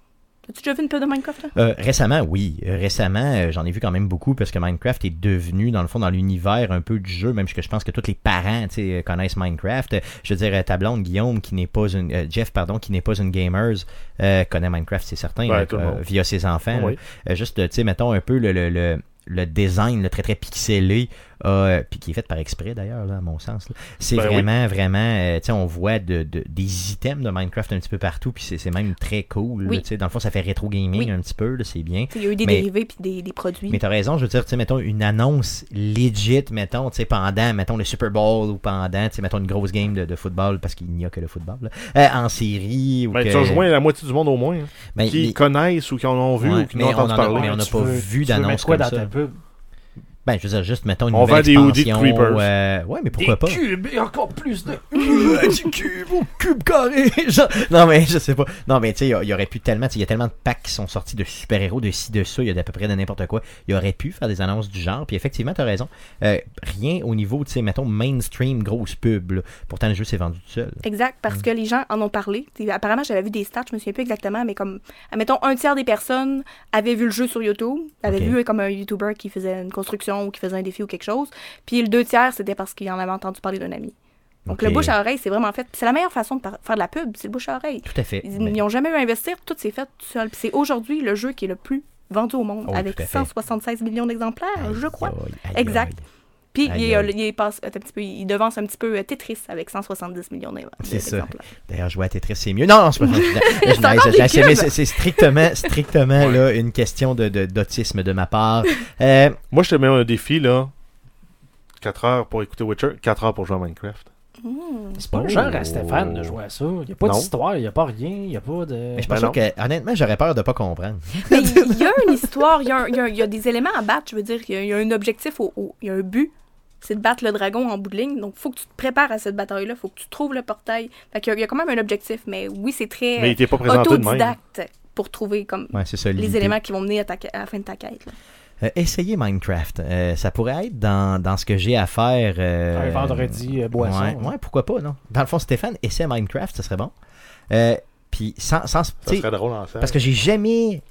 As-tu déjà vu une pub de Minecraft, toi? Euh, récemment, oui. Récemment, euh, j'en ai vu quand même beaucoup parce que Minecraft est devenu, dans le fond, dans l'univers un peu du jeu, même que je pense que tous les parents tu sais, connaissent Minecraft. Je veux dire, euh, ta blonde, Guillaume, qui n'est pas une. euh, Jeff, pardon, qui n'est pas une gamer, euh, connaît Minecraft, c'est certain, Ouais, là, euh, via ses enfants. Oui. là. Euh, juste, tu sais, mettons un peu le. le, le le design le très très pixelé euh, puis qui est fait par exprès d'ailleurs là, à mon sens là. c'est Ben oui. vraiment vraiment euh, tu sais on voit de, de- des items de Minecraft un petit peu partout puis c'est c'est même très cool là, Oui. tu sais dans le fond ça fait rétro gaming Oui. un petit peu là, c'est bien Il y a eu des Mais- dérivés puis des, des produits. mais t'as raison, je veux dire, tu sais, mettons une annonce legit, mettons, tu sais, pendant, mettons le Super Bowl ou pendant, tu sais, mettons une grosse game de, de football parce qu'il n'y a que le football, là, euh, en série ou Ben, que... Tu as rejoint la moitié du monde au moins. hein, Ben, qui mais- connaissent ou qui en ont vu Ouais, ou qui mais en ont on en entendu parler. mais on n'a pas veux- vu d'annonce quoi comme dans ça. ta pub? Ben, je veux dire, juste, mettons, une On nouvelle vend des hoodies de expansion, Creepers. euh, ouais, mais pourquoi pas? cubes et encore plus de. Du cube au cube carré. Genre- non, mais je sais pas. Non, mais tu sais, il y aurait pu tellement. Il y a tellement de packs qui sont sortis de super-héros, de ci, de ça. Il y a d'à peu près de n'importe quoi. Il aurait pu faire des annonces du genre. Puis effectivement, t'as raison. Euh, rien au niveau, tu sais, mettons, mainstream, grosse pub. là. Pourtant, le jeu s'est vendu tout seul. Exact, parce que les gens en ont parlé. T'sais, apparemment, j'avais vu des stats, je me souviens plus exactement, mais comme, admettons, un tiers des personnes avaient vu le jeu sur YouTube, avaient vu comme un YouTuber qui faisait une construction ou qui faisait un défi ou quelque chose. Puis le deux tiers, c'était parce qu'il en avait entendu parler d'un ami. Donc le bouche à oreille, c'est vraiment fait. C'est la meilleure façon de faire de la pub, c'est le bouche à oreille. Tout à fait. Ils Mais- n'ont jamais eu à investir, tout s'est fait tout seul. Puis c'est aujourd'hui le jeu qui est le plus vendu au monde, Oh, avec tout à fait. 176 millions d'exemplaires, je crois. Exact. Puis il, est, euh, aïe. il, est passe- un petit peu, il devance un petit peu euh, Tetris avec 170 millions d'ex- C'est ça. d'exemplaires. D'ailleurs, jouer à Tetris, c'est mieux. Non, non, c'est pas mais c'est- strictement, strictement là, une question de de- d'autisme de, ma part. Euh, Moi, je te mets un défi, là. 4 heures pour écouter Witcher, 4 heures pour jouer à Minecraft. Mmh. C'est pas Oh. le genre à Stéphane de jouer à ça. Il n'y a pas d'histoire, il n'y a pas rien, il n'y a pas de. mais je pense que, honnêtement, j'aurais peur de pas comprendre. Mais il y a une histoire, il y a, un- il y a un- il y a des éléments à battre, je veux dire, il y y a un objectif, il y a un but, c'est de battre le dragon en bout de ligne. Donc, faut que tu te prépares à cette bataille-là, faut que tu trouves le portail. Fait qu'il y a, il y a quand même un objectif, mais oui, c'est très Mais il était pas présenté de même. autodidacte pour trouver comme Ouais, c'est ça. les éléments qui vont mener à, ta, à la fin de ta quête. là. Euh, essayez Minecraft. Euh, ça pourrait être dans, dans ce que j'ai à faire. euh, Un vendredi, euh, boisson. Ouais, ouais, pourquoi pas, non? Dans le fond, Stéphane, essaie Minecraft, ça serait bon. Euh, Puis sans. sans Ça serait drôle en fait. parce que j'ai jamais.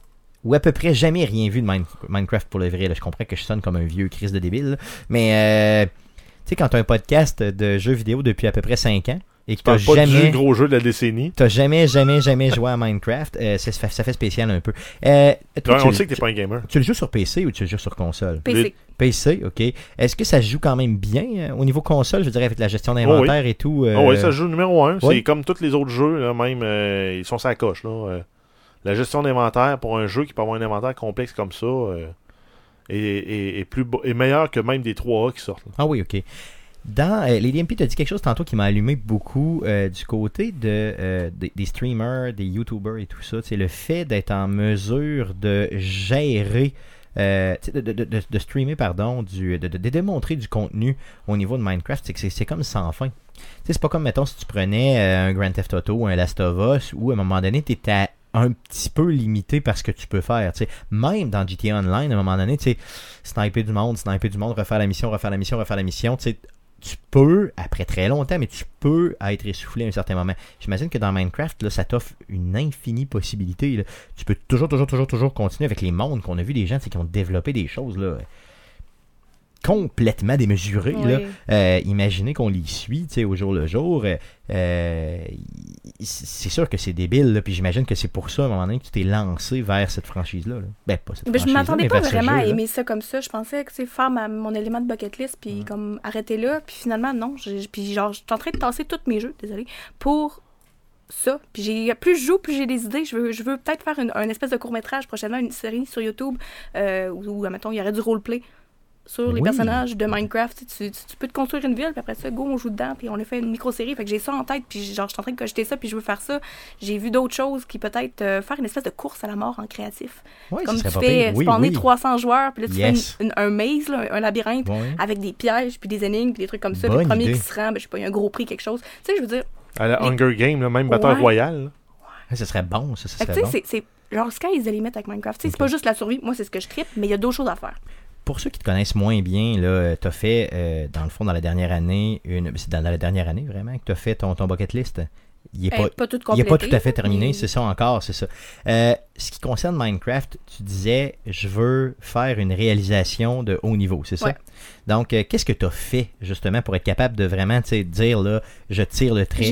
Ou à peu près jamais rien vu de Mine- Minecraft pour le vrai. là. Je comprends que je sonne comme un vieux crise de débile. là. Mais, euh, tu sais, quand t'as un podcast de jeux vidéo depuis à peu près 5 ans et que Tu t'as jamais. du gros jeu de la décennie. T'as jamais, jamais, jamais joué à Minecraft. euh, ça, ça fait spécial un peu. Euh, toi, Ouais, tu on le- sait que t'es pas un gamer. tu le joues sur PC ou tu le joues sur console? PC. PC, ok. Est-ce que ça se joue quand même bien euh, au niveau console, je dirais, avec la gestion d'inventaire et tout? euh, Oh oui, ça joue numéro un. ouais. C'est comme tous les autres jeux, là, même, euh, ils sont sa coche. Là, euh. La gestion d'inventaire pour un jeu qui peut avoir un inventaire complexe comme ça euh, est, est- est plus est meilleur que même des 3A qui sortent. là. Ah oui, ok. Dans euh, Lady MP, t'as dit quelque chose tantôt qui m'a allumé beaucoup euh, du côté de, euh, des, streamers, des YouTubers et tout ça. C'est le fait d'être en mesure de gérer, tu de, de- de- streamer, pardon, du, de, démontrer du contenu au niveau de Minecraft. C'est comme sans fin. Tu c'est pas comme, mettons, si tu prenais un Grand Theft Auto ou un Last of Us où à un moment donné, tu étais un petit peu limité par ce que tu peux faire. Même dans GTA Online, à un moment donné, sniper du monde, sniper du monde, refaire la mission, refaire la mission, refaire la mission, tu peux, après très longtemps, mais tu peux être essoufflé à un certain moment. J'imagine que dans Minecraft, là, ça t'offre une infinie possibilité. Tu peux toujours, toujours, toujours, toujours continuer avec les mondes qu'on a vu des gens qui ont développé des choses complètement démesurées. là. Euh, imaginez qu'on les suit au jour le jour. euh, euh, c'est sûr que c'est débile, là, puis j'imagine que c'est pour ça, à un moment donné, que tu t'es lancé vers cette franchise-là. là. Ben, pas cette Mais je m'attendais pas vraiment à jeu-là. aimer ça comme ça. Je pensais que faire ma- mon élément de bucket list puis comme arrêter là. Puis finalement, non. J'ai- Puis genre, je suis en train de tasser tous mes jeux, désolé, pour ça. Puis j'ai plus je joue, plus j'ai des idées. Je veux, je veux peut-être faire une, un espèce de court-métrage prochainement, une série sur YouTube euh, où, où, mettons, il y aurait du roleplay sur les Oui. personnages de Minecraft. Tu, tu- tu peux te construire une ville, puis après ça, go, on joue dedans, puis on a fait une micro-série. Fait que j'ai ça en tête, puis genre, je suis en train de cojeter ça, puis je veux faire ça. J'ai vu d'autres choses qui peut-être euh, faire une espèce de course à la mort en créatif. Comme tu fais pire. Oui, spawner oui. 300 joueurs, puis là, tu Yes. fais une- une- un maze, là, un labyrinthe, avec des pièges, puis des énigmes, puis des trucs comme ça. Bonne le premier idée. qui se rend, ben, je sais pas, il y a un gros prix, quelque chose. Tu sais, je veux dire, À la Mais- Hunger Game, là, même Battle Ouais. Royale. là. Ouais, Ce serait bon, ça, ça serait tu sais, bon. c'est- c'est genre sky is the limit avec Minecraft. Tu sais, Ok. C'est pas juste la survie, moi, c'est ce que je tripe, mais il y a d'autres choses à faire. Pour ceux qui te connaissent moins bien, là, t'as fait, euh, dans le fond, dans la dernière année, une, c'est dans la dernière année vraiment que t'as fait ton, ton bucket list? Il est Eh, pas, pas tout il est complété. pas tout à fait terminé, mais- c'est ça encore, c'est ça. Euh, ce qui concerne Minecraft, tu disais, je veux faire une réalisation de haut niveau, c'est ça? Donc, euh, qu'est-ce que tu as fait, justement, pour être capable de vraiment, dire, là, je tire le trait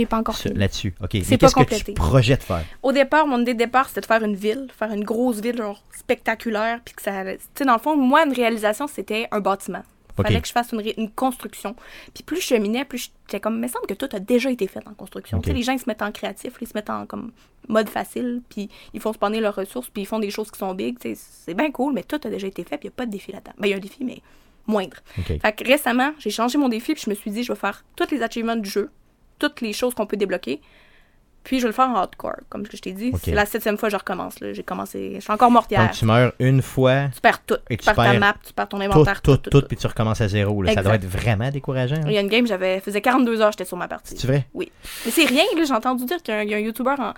là-dessus? OK. C'est pas qu'est-ce que tu complété. projettes faire? Au départ, mon idée de départ, c'était de faire une ville, faire une grosse ville, genre spectaculaire, puis que ça. Tu sais, dans le fond, moi, une réalisation, c'était un bâtiment. Ok. Fallait que je fasse une, construction. Puis plus je cheminais, plus j'étais comme, il me semble que tout a déjà été fait en construction. Ok. Tu sais, les gens, ils se mettent en créatif, ils se mettent en comme mode facile, puis ils font spawner leurs ressources, puis ils font des choses qui sont big. tu sais, C'est bien cool, mais tout a déjà été fait, puis il n'y a pas de défi là-dedans. Ben, il y a un défi, mais moindre. Fait que récemment, j'ai changé mon défi, puis je me suis dit, je vais faire tous les achievements du jeu, toutes les choses qu'on peut débloquer. Puis je vais le faire en hardcore, comme je t'ai dit. C'est la septième fois que je recommence. là. J'ai commencé. Je suis encore mortière. Donc, tu meurs une fois, Tu perds tout. Et Tu tu perds ta map, tu perds ton tout, inventaire, tout, tout, tout, puis tu recommences à zéro. là. Ça doit être vraiment décourageant. Il hein. y a une game, j'avais faisait 42 heures, j'étais sur ma partie. C'est vrai? Oui. Mais c'est rien, là. J'ai entendu dire qu'il y a un, il y a un YouTuber en,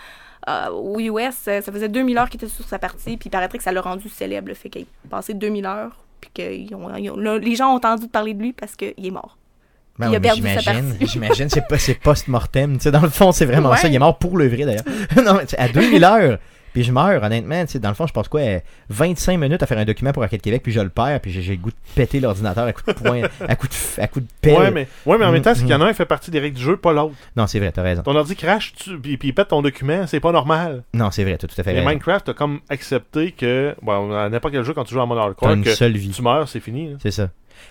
euh, aux US, euh, ça faisait 2000 heures qu'il était sur sa partie, puis il paraîtrait que ça l'a rendu célèbre, le fait qu'il ait passé 2000 heures, puis que ils ont- ils ont- là, les gens ont entendu parler de lui parce qu'il est mort. Ben Il a oui, mais perdu sa j'imagine, partie. j'imagine, c'est pas, c'est post-mortem. Tu sais, dans le fond, c'est vraiment Ouais. ça. Il est mort pour le vrai, d'ailleurs. non, mais tu sais, à 2000 heures, puis je meurs, honnêtement. Tu sais, dans le fond, je passe quoi, euh, 25 minutes à faire un document pour Arcade Québec, puis je le perds, puis j'ai, j'ai le goût de péter l'ordinateur à coup de poing, à coup de, f- à coup de pelle. Ouais, mais, ouais, mais en même temps, c'est Mhm. qu'il y en a un qui fait partie des règles du jeu, pas l'autre. Non, c'est vrai, t'as raison. Ton ordi crash, tu, puis, puis il pète ton document, c'est pas normal. Non, c'est vrai, t'as tout à fait Mais raison. Minecraft, t'as comme accepté que, bon, à n'importe quel jeu, quand tu joues en mode hardcore, que seule vie. tu meurs, c'est fini. là. C'est ça.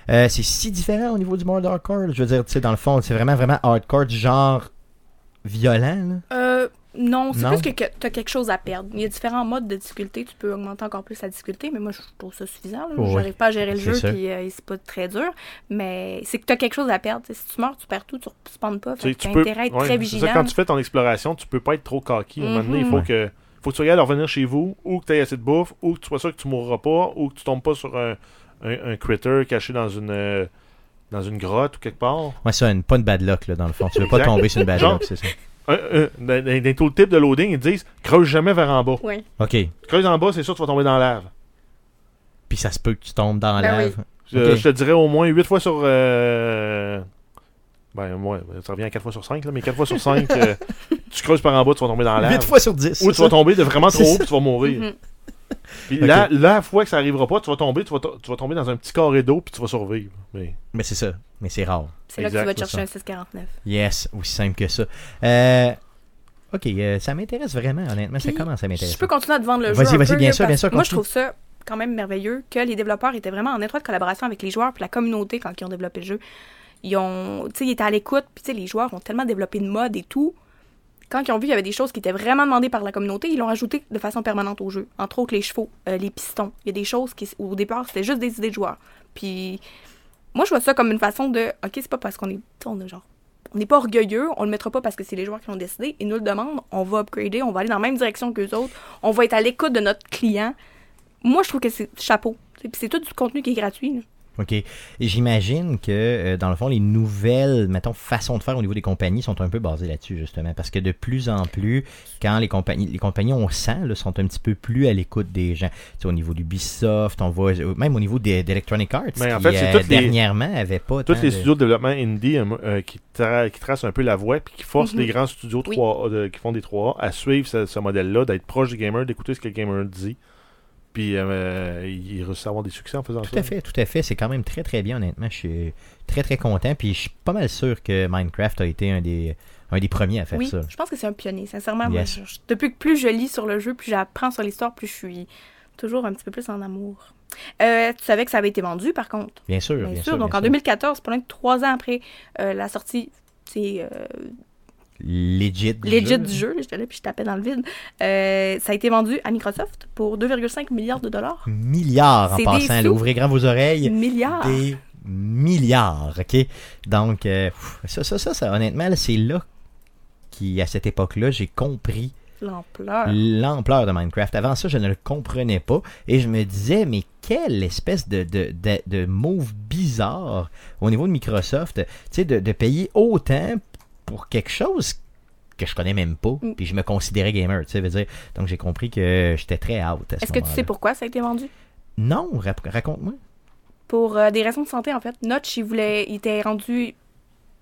Euh, c'est si différent au niveau du mode hardcore. Je veux dire, tu sais, dans le fond, c'est vraiment, vraiment hardcore du genre violent, là. Euh, non, c'est plus que, que tu as quelque chose à perdre. Il y a différents modes de difficulté. Tu peux augmenter encore plus la difficulté, mais moi, je trouve ça suffisant. là. Oh, J'arrive pas à gérer le jeu, sûr. puis euh, c'est pas très dur. Mais c'est que tu as quelque chose à perdre. T'sais, si tu meurs, tu perds tout, tu spawns pas. Fait tu peux, intérêt à être ouais, très c'est vigilant. ça, quand tu fais ton exploration, tu peux pas être trop cocky. À un moment donné, il faut Mhm. que, faut que tu regardes revenir chez vous, ou que tu aies assez de bouffe, ou que tu sois sûr que tu mourras pas, ou que tu tombes pas sur un, un, un critter caché dans une, euh, dans une grotte ou quelque part? Ouais, ça, une, pas une bad luck, là, dans le fond. Tu veux pas tomber sur une bad luck, c'est ça. Un, un, dans, dans les tooltips de loading, ils disent creuse jamais vers en bas. Ouais. Ok. Tu creuses en bas, c'est sûr que tu vas tomber dans la lave. Puis ça se peut que tu tombes dans Ben lave. Euh. Je te dirais au moins 8 fois sur. euh, Ben, ouais, ça revient à 4 fois sur 5, là, mais 4 fois sur 5, tu creuses par en bas, tu vas tomber dans la lave. 8 fois sur 10. Ou tu vas tomber de vraiment trop haut, puis tu vas mourir. Mhm. Puis Ok. la, la fois que ça arrivera pas, tu vas tomber, tu vas, tu vas tomber dans un petit carré d'eau, puis tu vas survivre. Mais Mais c'est ça. Mais c'est rare. C'est là que tu vas te chercher un 649. Yes, aussi simple que ça. Euh, ok, euh, ça m'intéresse vraiment, honnêtement. ça commence à m'intéresser. Je peux continuer à te vendre le jeu. Vas-y, vas-y, bien là, sûr, bien sûr, Moi, je trouve ça quand même merveilleux que les développeurs étaient vraiment en étroite collaboration avec les joueurs puis la communauté quand ils ont développé le jeu. Ils ont, tu sais, ils étaient à l'écoute, puis tu sais, les joueurs ont tellement développé de modes et tout. Quand ils ont vu qu'il y avait des choses qui étaient vraiment demandées par la communauté, ils l'ont ajouté de façon permanente au jeu. Entre autres, les chevaux, euh, les pistons. Il y a des choses qui, au départ, c'était juste des idées de joueurs. Puis, moi, je vois ça comme une façon de, ok, c'est pas parce qu'on est, on est genre, on n'est pas orgueilleux, on le mettra pas parce que c'est les joueurs qui l'ont décidé, ils nous le demandent, on va upgrader, on va aller dans la même direction qu'eux autres, on va être à l'écoute de notre client. Moi, je trouve que c'est chapeau. Puis c'est tout du contenu qui est gratuit. OK? Et j'imagine que, euh, dans le fond, les nouvelles, mettons, façons de faire au niveau des compagnies sont un peu basées là-dessus, justement. Parce que de plus en plus, quand les compagnies, les compagnies on sent, là, sont un petit peu plus à l'écoute des gens. Tu sais, au niveau d'Ubisoft, on voit, euh, même au niveau des- d'Electronic Arts, Mais en qui, fait, euh, toutes les- dernièrement, avait pas tous les de- studios de développement indie euh, euh, qui, tra- qui tracent un peu la voie, puis qui forcent Mhm. les grands studios Oui. 3A, de- qui font des 3A à suivre ce, ce modèle-là, d'être proche du gamer, d'écouter ce que le gamer dit. Puis euh, ils réussissent à avoir des succès en faisant ça. Tout à fait, tout à fait. C'est quand même très, très bien, honnêtement. Je suis très, très content. Puis je suis pas mal sûr que Minecraft a été un des, un des premiers à faire Oui, ça. je pense que c'est un pionnier. Sincèrement, Yes. je- depuis que plus je lis sur le jeu, plus j'apprends sur l'histoire, plus je suis toujours un petit peu plus en amour. Euh, tu savais que ça avait été vendu, par contre? Bien sûr, Bien, bien, sûr. sûr. Donc bien en sûr. 2014, pas loin de trois ans après euh, la sortie, c'est euh, Legit. du legit jeu. du jeu, j'étais là puis je tapais dans le vide. Euh, ça a été vendu à Microsoft pour 2,5 milliards de dollars. Milliards en passant. là. ouvrez grand vos oreilles. Milliards. Des milliards, ok? Donc, euh, ça, ça, ça, ça, honnêtement, c'est là qui, à cette époque-là, j'ai compris L'ampleur. l'ampleur de Minecraft. Avant ça, je ne le comprenais pas et je me disais, mais quelle espèce de, de, de, de move bizarre au niveau de Microsoft, tu sais, de, de payer autant pour quelque chose que je connais même pas, Mm. puis je me considérais gamer, tu sais, veux dire. Donc j'ai compris que j'étais très out Est-ce que tu sais pourquoi ça a été vendu? Non, raconte-moi. Pour euh, des raisons de santé, en fait. Notch, il voulait, il était rendu,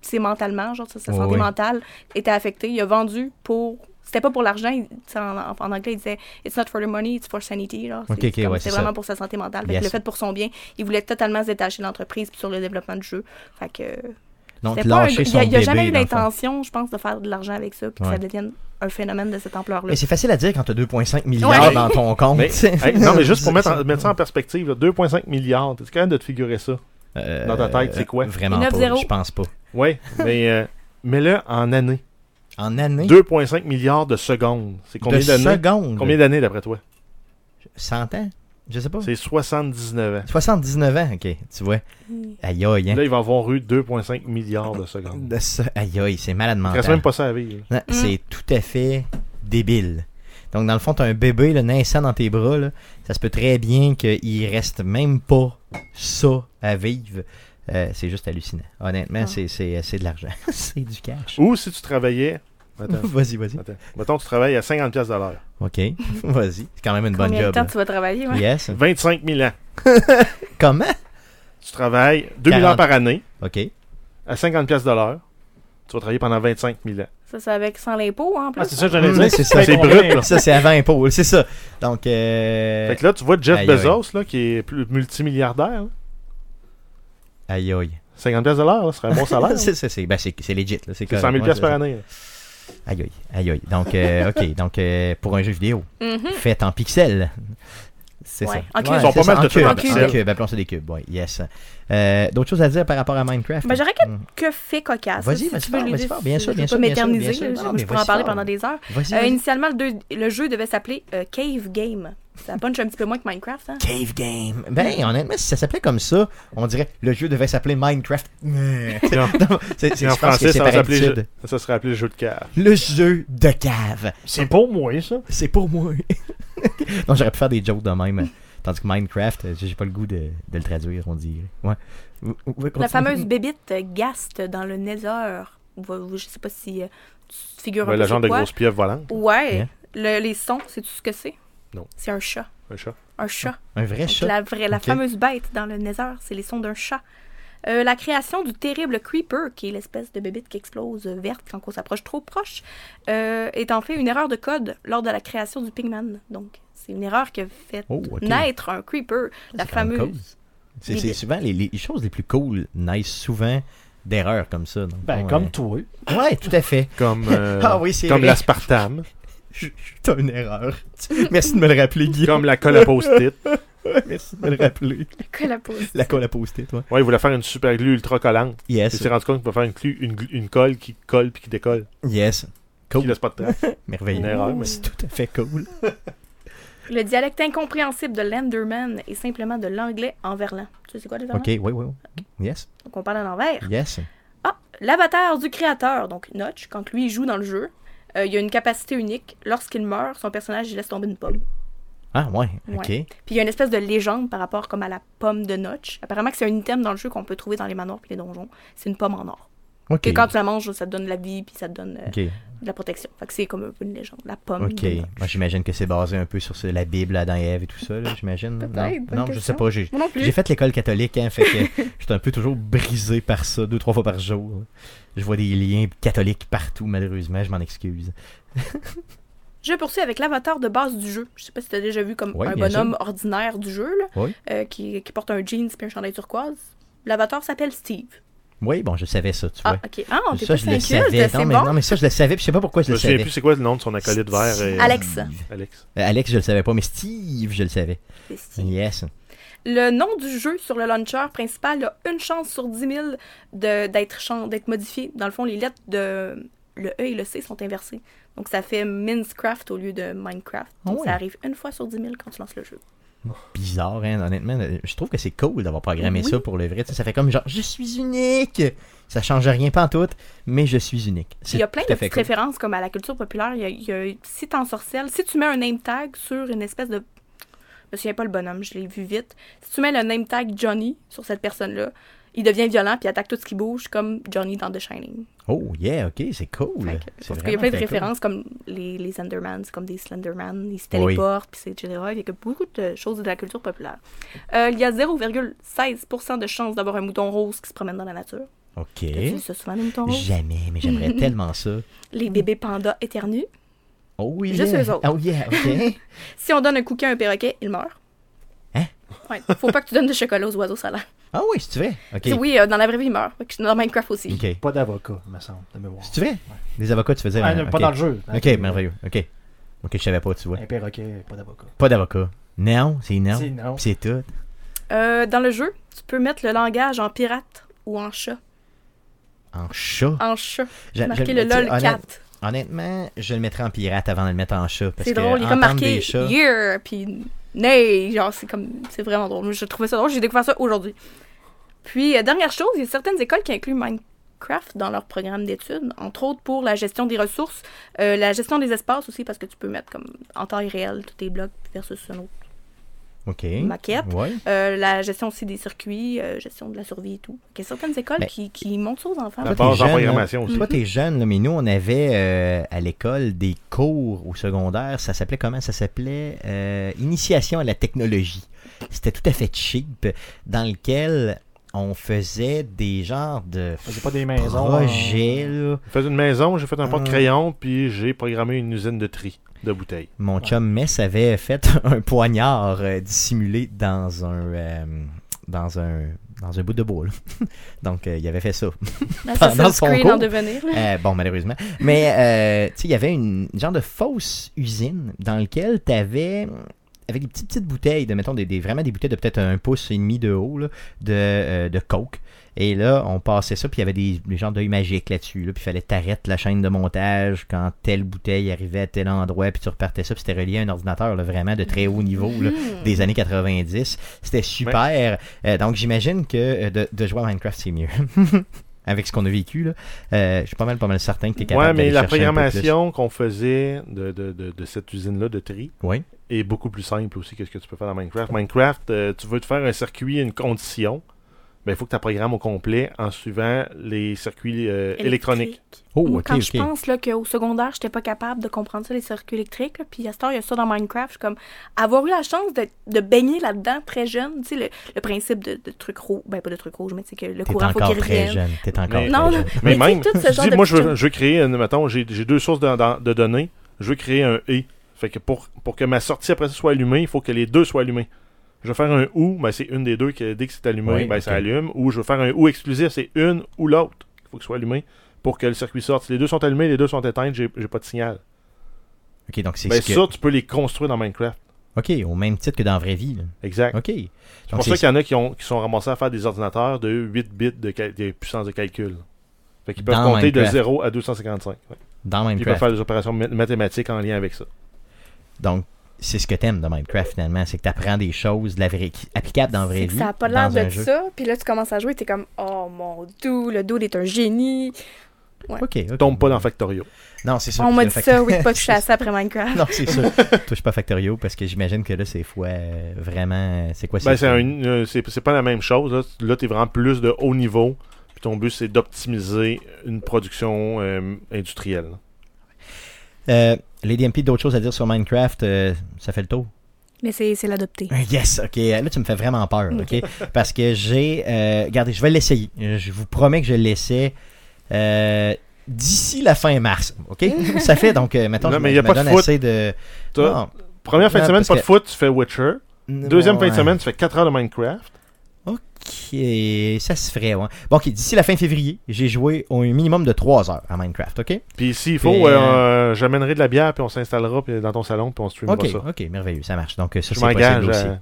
c'est mentalement, genre sa, santé mentale était affectée. Il a vendu pour, c'était pas pour l'argent. En, en- anglais, il disait It's not for the money, it's for sanity. Genre, Ok, c'est ouais, vraiment ça. pour sa santé mentale. Fait que Yes. le fait pour son bien, il voulait totalement se détacher de l'entreprise sur le développement du jeu. Fait que Donc un- il son a, jamais eu l'intention, je pense, de faire de l'argent avec ça puis que ça devienne un phénomène de cette ampleur-là. Mais c'est facile à dire quand tu as 2,5 milliards Ouais. dans ton compte. Mais, hey, non, mais juste pour mettre, en- mettre ça en perspective, là, 2,5 milliards, t'es capable de te figurer ça? Euh, dans ta tête, c'est quoi? Vraiment pas, 9-0. je pense pas. Oui, mais euh, mets-le en années. En année, 2,5 milliards de secondes. C'est combien de d'années? secondes, Combien d'années d'après toi? 100 ans? Je sais pas. C'est 79 ans. 79 ans, ok, tu vois. Aïe aïe, hein. Là, il va avoir eu 2,5 milliards de secondes. De aïe aïe, c'est malade Il reste mental. même pas ça à vivre. Non, C'est tout à fait débile. Donc, dans le fond, t'as un bébé là, naissant dans tes bras. Là, ça se peut très bien qu'il reste même pas ça à vivre. Euh, c'est juste hallucinant. Honnêtement, Ah. c'est, c'est, c'est de l'argent. c'est du cash. Ou si tu travaillais. Vas-y, vas-y. Mettons, tu travailles à 50$ piastres de l'heure. OK. vas-y. C'est quand même une bonne Combien de job. temps là. tu vas travailler? Ouais? Yes. 25 000 ans. Comment? Tu travailles 2000 40. heures par année OK. à 50$ piastres de l'heure. Tu vas travailler pendant 25 000 ans. Ça, c'est avec sans l'impôt, hein, en plus? Ah, c'est ça que j'allais Mmh, dire. c'est ça. C'est brut, là. Ça, c'est avant impôt. C'est ça. Donc, euh... Fait que là, tu vois Jeff Aïe, aïe. Bezos, là, qui est plus multimilliardaire. là. aïe aïe. 50$ piastres de l'heure, ce serait un bon salaire. c'est, c'est, c'est, ben, legit. C'est, C'est 100 000$ correct. piastres Ouais, par année. Aïe aïe. Aïe aïe. Donc, euh, OK. Donc, euh, pour un jeu vidéo, Mhm. fait en pixels. C'est Ouais, ça. en cubes. Ouais, Ils sont pas mal de en cubes. en En pixels. cubes. Appelons ça des cubes. Oui, yes. Euh, D'autres choses à dire par rapport à Minecraft? Ben, j'aurais Hmm. que fait cocasse. Vas-y, Si vas-y je vas-y. Bien sûr, je bien vais sûr, pas bien sûr, m'éterniser, je- je pourrais en parler pendant des heures. Euh, initialement, le jeu devait s'appeler euh, Cave Game. Ça punch un petit peu moins que Minecraft, hein? Cave Game. Ben, honnêtement, si ça s'appelait comme ça, on dirait le jeu devait s'appeler Minecraft. C'est, en français, c'est ça, jeu- ça serait appelé jeu de cave. Le jeu de cave. C'est pour moi, ça. C'est pour moi. non, j'aurais pu faire des jokes de même. Tandis que Minecraft, euh, j'ai pas le goût de, de le traduire, on dirait. Ouais. La fameuse bébite Gast dans le Nether. Je sais pas si euh, tu figures un Ouais, peu le genre de quoi. grosse pieuvre volante. Ouais. Yeah. Le- les sons, sais-tu ce que c'est? Non. C'est un chat. Un chat. Un chat. Un vrai Donc, chat. La, vraie, la fameuse bête dans le Nether, c'est les sons d'un chat. Euh, la création du terrible Creeper, qui est l'espèce de bébite qui explose euh, verte quand on s'approche trop proche, euh, est en fait une erreur de code lors de la création du Pigman. Donc, c'est une erreur qui a fait Oh, naître un Creeper, la fameuse. C'est, souvent les, les choses les plus cool naissent souvent d'erreurs comme ça. donc, Ben, bon, comme euh, toi. Ouais, tout à fait. Comme, euh, Ah oui, c'est comme T'as une erreur. Merci de me le rappeler, Guillaume. comme la colle à post-it. Merci de me le rappeler. La pose. La colle à poster, toi. Ouais, il voulait faire une super glue ultra collante. Il Yes. s'est rendu compte qu'il peut faire une, glu- une, une colle qui colle puis qui décolle. Yes. Qui Cool. laisse pas de trace. Merveilleux. Une erreur, mais- C'est tout à fait cool. Le dialecte incompréhensible de l'Enderman est simplement de l'anglais en verlan. Tu sais c'est quoi les Ok, oui, oui. oui. Yes. Donc on parle à l'envers. Yes. Ah, l'avatar du créateur, donc Notch, quand lui il joue dans le jeu, euh, il a une capacité unique. Lorsqu'il meurt, son personnage il laisse tomber une pomme. Ah, ouais. Ok. Puis il y a une espèce de légende par rapport comme à la pomme de Notch. Apparemment que c'est un item dans le jeu qu'on peut trouver dans les manoirs et les donjons. C'est une pomme en or. Ok. Que quand tu la manges, ça te donne de la vie puis ça te donne euh, de la protection. Fait que c'est comme un peu une légende. La pomme. Ok. de Notch. Moi, j'imagine que c'est basé un peu sur ce- la Bible, Adam et Ève et tout ça, j'imagine. Non, non je sais pas. J'ai fait l'école catholique, hein, fait que j'étais un peu toujours brisé par ça, deux, trois fois par jour. Je vois des liens catholiques partout, malheureusement, je m'en excuse. Je poursuis avec l'avatar de base du jeu. Je sais pas si tu as déjà vu comme un bonhomme ordinaire du jeu, là, Oui. euh, qui, qui porte un jeans et un chandail turquoise. L'avatar s'appelle Steve. Oui, bon, je savais ça, tu Ah, vois. ok. Ah, t'es ça, pas je savais. c'est Non mais, bon. non, mais ça, je le savais, puis je sais pas pourquoi je Je le me souviens savais. plus c'est quoi le nom de son acolyte vert. et- Alex. Alex. Euh, Alex, je le savais pas, mais Steve, je le savais. C'est Steve. Yes. Le nom du jeu sur le launcher principal a une chance sur 10 000 de- d'être modifié. Dans le fond, les lettres de le E et le C sont inversées. Donc ça fait Minecraft au lieu de Minecraft. Donc Ah ça arrive une fois sur 10 000 quand tu lances le jeu. Bizarre, hein, honnêtement. Je trouve que c'est cool d'avoir programmé Oui. ça pour le vrai. Ça fait comme genre, je suis unique. Ça change rien, pas en tout, mais je suis unique. Il y a plein de petites cool. références comme à la culture populaire. Il y a, il y a- si t'en sorcelles, si tu mets un name tag sur une espèce de. Je me souviens pas le bonhomme, je l'ai vu vite. Si tu mets le name tag Johnny sur cette personne-là, il devient violent puis attaque tout ce qui bouge comme Johnny dans The Shining. Oh, yeah, ok, c'est cool. Que- parce qu'il y a plein de cool. références comme les, les Enderman, c'est comme des Slenderman, ils se Oui. téléportent, puis c'est etc. Il y a beaucoup de choses de la culture populaire. Euh, il y a 0,16% de chances d'avoir un mouton rose qui se promène dans la nature. Ok. Vu ça souvent, les moutons roses? Jamais, mais j'aimerais tellement ça. Les bébés pandas éternuent. Oh oui. Juste yeah. eux autres. Oh yeah, ok. Si on donne un cookie à un perroquet, il meurt. Hein? Ouais. Faut pas que tu donnes de chocolat aux oiseaux salants. ah oui, c'est vrai. Ok. Oui, euh, dans la vraie vie, il meurt. Dans Minecraft aussi. Ok. Pas d'avocat, me semble, de mémoire. C'est vrai. Des avocats, tu faisais. Ah, hein, Pas dans le jeu. Ok, merveilleux. Ok. Ok, je savais pas, tu vois. Un perroquet, pas d'avocat. Pas d'avocat. Non, c'est non. C'est non. C'est tout. Euh, dans le jeu, tu peux mettre le langage en pirate ou en chat. En chat? En chat. J'ai- Marqué le tu LOL honnête- 4. Honnêtement, je le mettrais en pirate avant de le mettre en chat. parce C'est drôle, il est comme marqué chats- Year, puis nay, genre, c'est comme, c'est vraiment drôle. Je trouvais ça drôle, j'ai découvert ça aujourd'hui. Puis, euh, dernière chose, il y a certaines écoles qui incluent Minecraft dans leur programme d'études, entre autres pour la gestion des ressources, euh, la gestion des espaces aussi, parce que tu peux mettre comme en taille réelle tous tes blocs versus un autre Maquette. Ouais. Euh, la gestion aussi des circuits, euh, gestion de la survie et tout. Il y a certaines écoles Ben, qui, qui montrent ça aux enfants. La Toi, base t'es en jeune, programmation aussi. Toi, t'es jeune, là, mais nous, on avait euh, à l'école des cours au secondaire. Ça s'appelait comment? Ça s'appelait euh, Initiation à la technologie. C'était tout à fait cheap, dans lequel on faisait des genres de pas des maisons. projets. là. J'ai fait une maison, j'ai fait un Ah. porte-crayon, puis j'ai programmé une usine de tri de bouteilles. Mon chum Mess avait fait un poignard euh, dissimulé dans un euh, dans un dans un bout de bois. Donc euh, il avait fait ça. Ça pendant c'est son cours. en devenir. là. Euh, bon, malheureusement. Mais, euh, tu sais, il y avait une genre de fausse usine dans laquelle tu avais avec des petites, petites bouteilles, de, mettons, des, des- vraiment des bouteilles de peut-être un pouce et demi de haut, là, de, euh, de Coke. Et là, on passait ça, puis il y avait des, des genres d'œils magiques là-dessus, là, puis il fallait t'arrêter la chaîne de montage quand telle bouteille arrivait à tel endroit, puis tu repartais ça, puis c'était relié à un ordinateur, là, vraiment de très haut niveau, là, des années 90. C'était super. Euh, donc, j'imagine que euh, de, de jouer à Minecraft, c'est mieux. Avec ce qu'on a vécu, là. Euh, je suis pas mal, pas mal certain que tu es capable Ouais, mais la programmation qu'on faisait de, de, de, de cette usine-là de tri Oui. est beaucoup plus simple aussi que ce que tu peux faire dans Minecraft. Minecraft, euh, tu veux te faire un circuit, une condition, ben, il faut que tu programmes au complet en suivant les circuits euh, électroniques. Oh, quand je pense là, qu'au secondaire, j'étais pas capable de comprendre ça, les circuits électriques, là, puis à cette heure, il y a ça dans Minecraft, je suis comme, avoir eu la chance de, de baigner là-dedans très jeune, tu sais, le, le principe de, de trucs rouges, ben pas de trucs rouges, mais c'est que le T'es courant faut encore qu'il très revienne. jeune. T'es encore Mais- très Non, jeune. non. Mais, Mais tu sais, même, tout ce tu genre dis, de moi, je veux, je créer, mettons, j'ai j'ai deux sources de, de données, je veux créer un et. Fait que pour, pour que ma sortie après ça soit allumée, il faut que les deux soient allumés. Je veux faire un ou, ben c'est une des deux que dès que c'est allumé, Oui, ben ça allume. Ou je veux faire un ou exclusif, c'est une ou l'autre. Il faut que ce soit allumé pour que le circuit sorte. Si les deux sont allumés, les deux sont éteints, j'ai pas de signal. Ok, donc c'est Ben ce que... ça, tu peux les construire dans Minecraft. Ok, au même titre que dans la vraie vie. là. Exact. Ok. C'est pour ça qu'il y en a qui, ont, qui sont ramassés à faire des ordinateurs de 8 bits de, cal- de puissance de calcul. Fait qu'ils peuvent Dans compter de Minecraft. 0 à 255. Ouais. Dans Puis Ils peuvent Minecraft. faire des opérations ma- mathématiques en lien avec ça. Donc, c'est ce que t'aimes de Minecraft, finalement. C'est que t'apprends des choses de la vraie... qui- applicables dans la vraie que vie. ça a pas l'air dans un de jeu. ça, puis là, tu commences à jouer, t'es comme, oh mon dieu, le dude est un génie. Ok, ok. Tombe pas dans Factorio. Non, c'est ça. On m'a dit ça, oui, de pas toucher à ça après Minecraft. non, c'est sûr. Touche pas Factorio parce que j'imagine que là, c'est fois euh, vraiment. C'est quoi Ben, c'est quoi? un- euh, c'est c'est pas la même chose. Là, Là, t'es vraiment plus de haut niveau. Puis ton but, c'est d'optimiser une production euh, industrielle. Euh, Lady MP, d'autres choses à dire sur Minecraft euh, Ça fait le tour? Mais c'est c'est l'adopter. Yes, ok. Là, tu me fais vraiment peur, ok? Parce que j'ai. Euh, regardez, je vais l'essayer. Je vous promets que je l'essaie euh, d'ici la fin mars, ok? Ça fait donc, euh, mettons, Non, je mais me- y a je pas me de donne foot. assez de. T'as- Non. Première fin de semaine, pas de que- foot, tu fais Witcher. Deuxième fin de semaine, tu fais 4 heures de Minecraft. Ok, ça se ferait, ouais. Bon, d'ici la fin février, j'ai joué au minimum de 3 heures à Minecraft, ok? Puis s'il faut, Puis, euh, j'amènerai de la bière, puis on s'installera dans ton salon, puis on streamera Ok, ça. ok, merveilleux, ça marche. Donc, euh, ça, Je c'est m'engage possible aussi. à,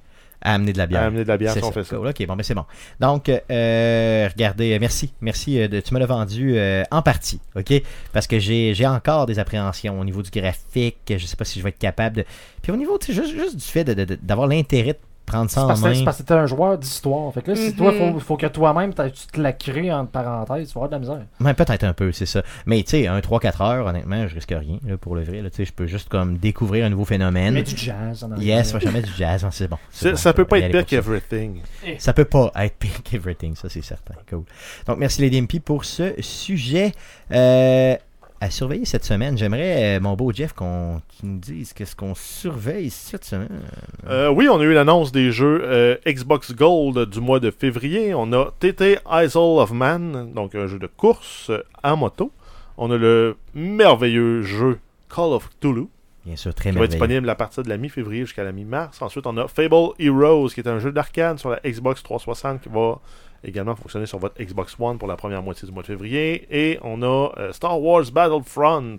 À amener de la bière. à amener de la bière si on fait ça. cool. Ok, bon, ben c'est bon. Donc, euh, regardez, euh, merci. Merci. euh, de, tu me l'as vendu euh, en partie, ok? Parce que j'ai encore des appréhensions au niveau du graphique. Je sais pas si je vais être capable de. Puis au niveau, tu sais, juste, juste du fait d'avoir l'intérêt de prendre ça en parce, que- c'est main. parce que t'es un joueur d'histoire. Fait que là, si Mhm. toi, faut, faut que toi-même, tu te la crées entre parenthèses, tu vas avoir de la misère. Ouais, peut-être un peu, c'est ça. Mais tu sais, un 3-4 heures, honnêtement, je risque rien là, pour le vrai. là. Tu sais, je peux juste comme découvrir un nouveau phénomène. Mais du jazz en. Yes, moi, jamais du jazz, hein, c'est bon. bon, ça je peut vais pas être pire qu'Everything. Ça peut pas être pire qu'Everything, ça c'est certain. Cool. Donc merci Lady MP pour ce sujet. Euh, à surveiller cette semaine, j'aimerais, euh, mon beau Jeff, qu'on nous dise qu'est-ce qu'on surveille cette semaine. Euh, oui, on a eu l'annonce des jeux euh, Xbox Gold du mois de février. On a TT Isle of Man, donc un jeu de course en moto. On a le merveilleux jeu Call of Cthulhu, Bien sûr, très qui va être disponible à partir de la mi-février jusqu'à la mi-mars. Ensuite, on a Fable Heroes, qui est un jeu d'arcade sur la Xbox 360 qui va également fonctionner sur votre Xbox One pour la première moitié du mois de février. Et on a euh, Star Wars Battlefront,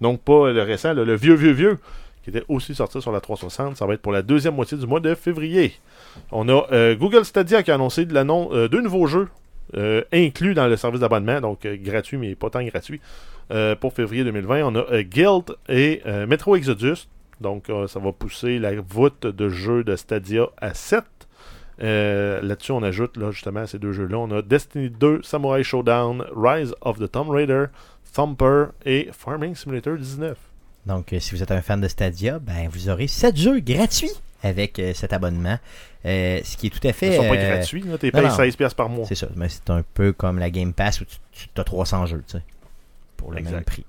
donc pas le récent, le, vieux, vieux, vieux, qui était aussi sorti sur la 360. Ça va être pour la deuxième moitié du mois de février. On a euh, Google Stadia qui a annoncé de euh, deux nouveaux jeux inclus dans le service d'abonnement, donc gratuit, mais pas tant gratuit. Pour février 2020, on a Guild et Metro Exodus, Donc, ça va pousser la voûte de jeu de Stadia à 7. Euh, Là-dessus, on ajoute là, justement à ces deux jeux-là. On a Destiny 2, Samurai Showdown, Rise of the Tomb Raider, Thumper et Farming Simulator 19. Donc, euh, si vous êtes un fan de Stadia, ben, vous aurez 7 jeux gratuits avec euh, cet abonnement. Euh, ce qui est tout à Ils fait. sont pas euh, gratuits, payé non. 16$ piastres par mois. C'est ça, mais c'est un peu comme la Game Pass où tu, as 300 jeux, tu sais, pour le Exact. même prix.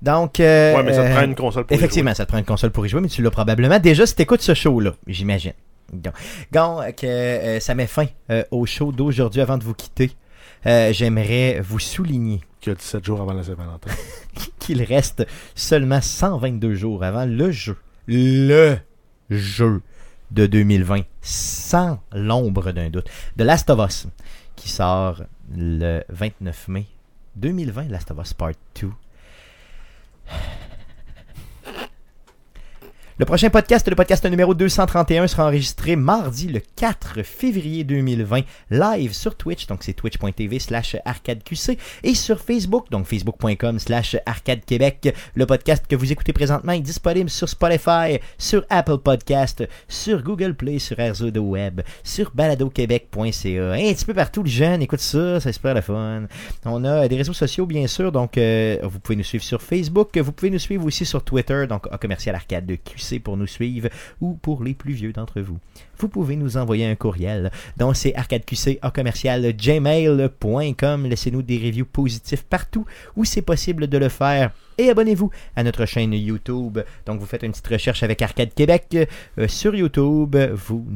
Donc, euh, Ouais, mais ça te prend une console pour y Effectivement, ça te prend une console pour y jouer, mais tu l'as probablement déjà si t'écoutes ce show-là, j'imagine. Donc, euh, ça met fin euh, au show d'aujourd'hui. Avant de vous quitter, euh, j'aimerais vous souligner jouer. Qui a 17 jours avant la Saint-Valentin. qu'il reste seulement 122 jours avant le jeu. Le jeu de 2020, sans l'ombre d'un doute. De Last of Us, qui sort le 29 mai 2020, Last of Us Part 2. Le prochain podcast, le podcast numéro 231, sera enregistré mardi le 4 février 2020, live sur Twitch, donc c'est twitch.tv slash arcadeqc, et sur Facebook, donc facebook.com slash arcadequebec. Le podcast que vous écoutez présentement est disponible sur Spotify, sur Apple Podcast, sur Google Play, sur RZO Web, sur baladoquebec.ca, un petit peu partout, les jeunes, écoute ça, c'est super le fun. On a des réseaux sociaux, bien sûr, donc euh, vous pouvez nous suivre sur Facebook, vous pouvez nous suivre aussi sur Twitter, donc A commercial arcade de QC pour nous suivre, ou pour les plus vieux d'entre vous. Vous pouvez nous envoyer un courriel, donc c'est arcadeqc commercial gmail.com. Laissez-nous des reviews positifs partout où c'est possible de le faire. Et abonnez-vous à notre chaîne YouTube. Donc vous faites une petite recherche avec Arcade Québec euh, sur YouTube. Vous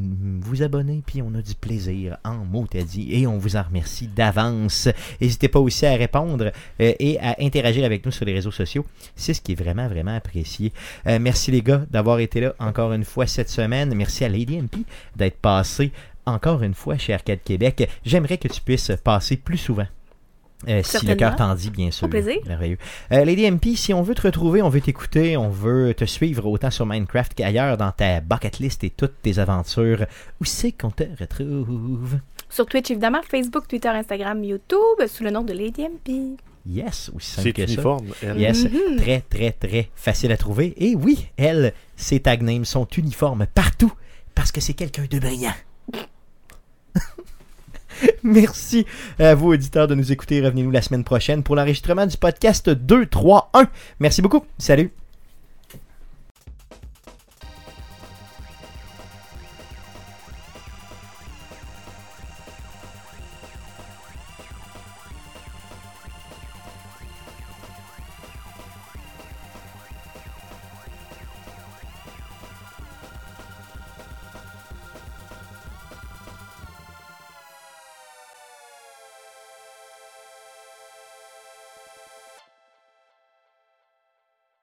vous abonnez, puis on a du plaisir en mot à dit. Et on vous en remercie d'avance. N'hésitez pas aussi à répondre euh, et à interagir avec nous sur les réseaux sociaux. C'est ce qui est vraiment, vraiment apprécié. Euh, merci les gars d'avoir été là encore une fois cette semaine. Merci à Lady MP d'être passé encore une fois chez Arcade Québec. J'aimerais que tu puisses passer plus souvent. Euh, si le cœur t'en dit, bien sûr. Au plaisir. Merveilleux. Euh, Lady MP, si on veut te retrouver, on veut t'écouter, on veut te suivre autant sur Minecraft qu'ailleurs dans ta bucket list et toutes tes aventures, où c'est qu'on te retrouve? Sur Twitch, évidemment, Facebook, Twitter, Instagram, YouTube, sous le nom de Lady MP. Yes, aussi simple C'est que ça. uniforme. elle. Yes, Mhm. très, très, très facile à trouver. Et oui, elle, ses tag names sont uniformes partout parce que c'est quelqu'un de brillant. Merci à vous, auditeurs, de nous écouter. Revenez-nous la semaine prochaine pour l'enregistrement du podcast 231. Merci beaucoup. Salut.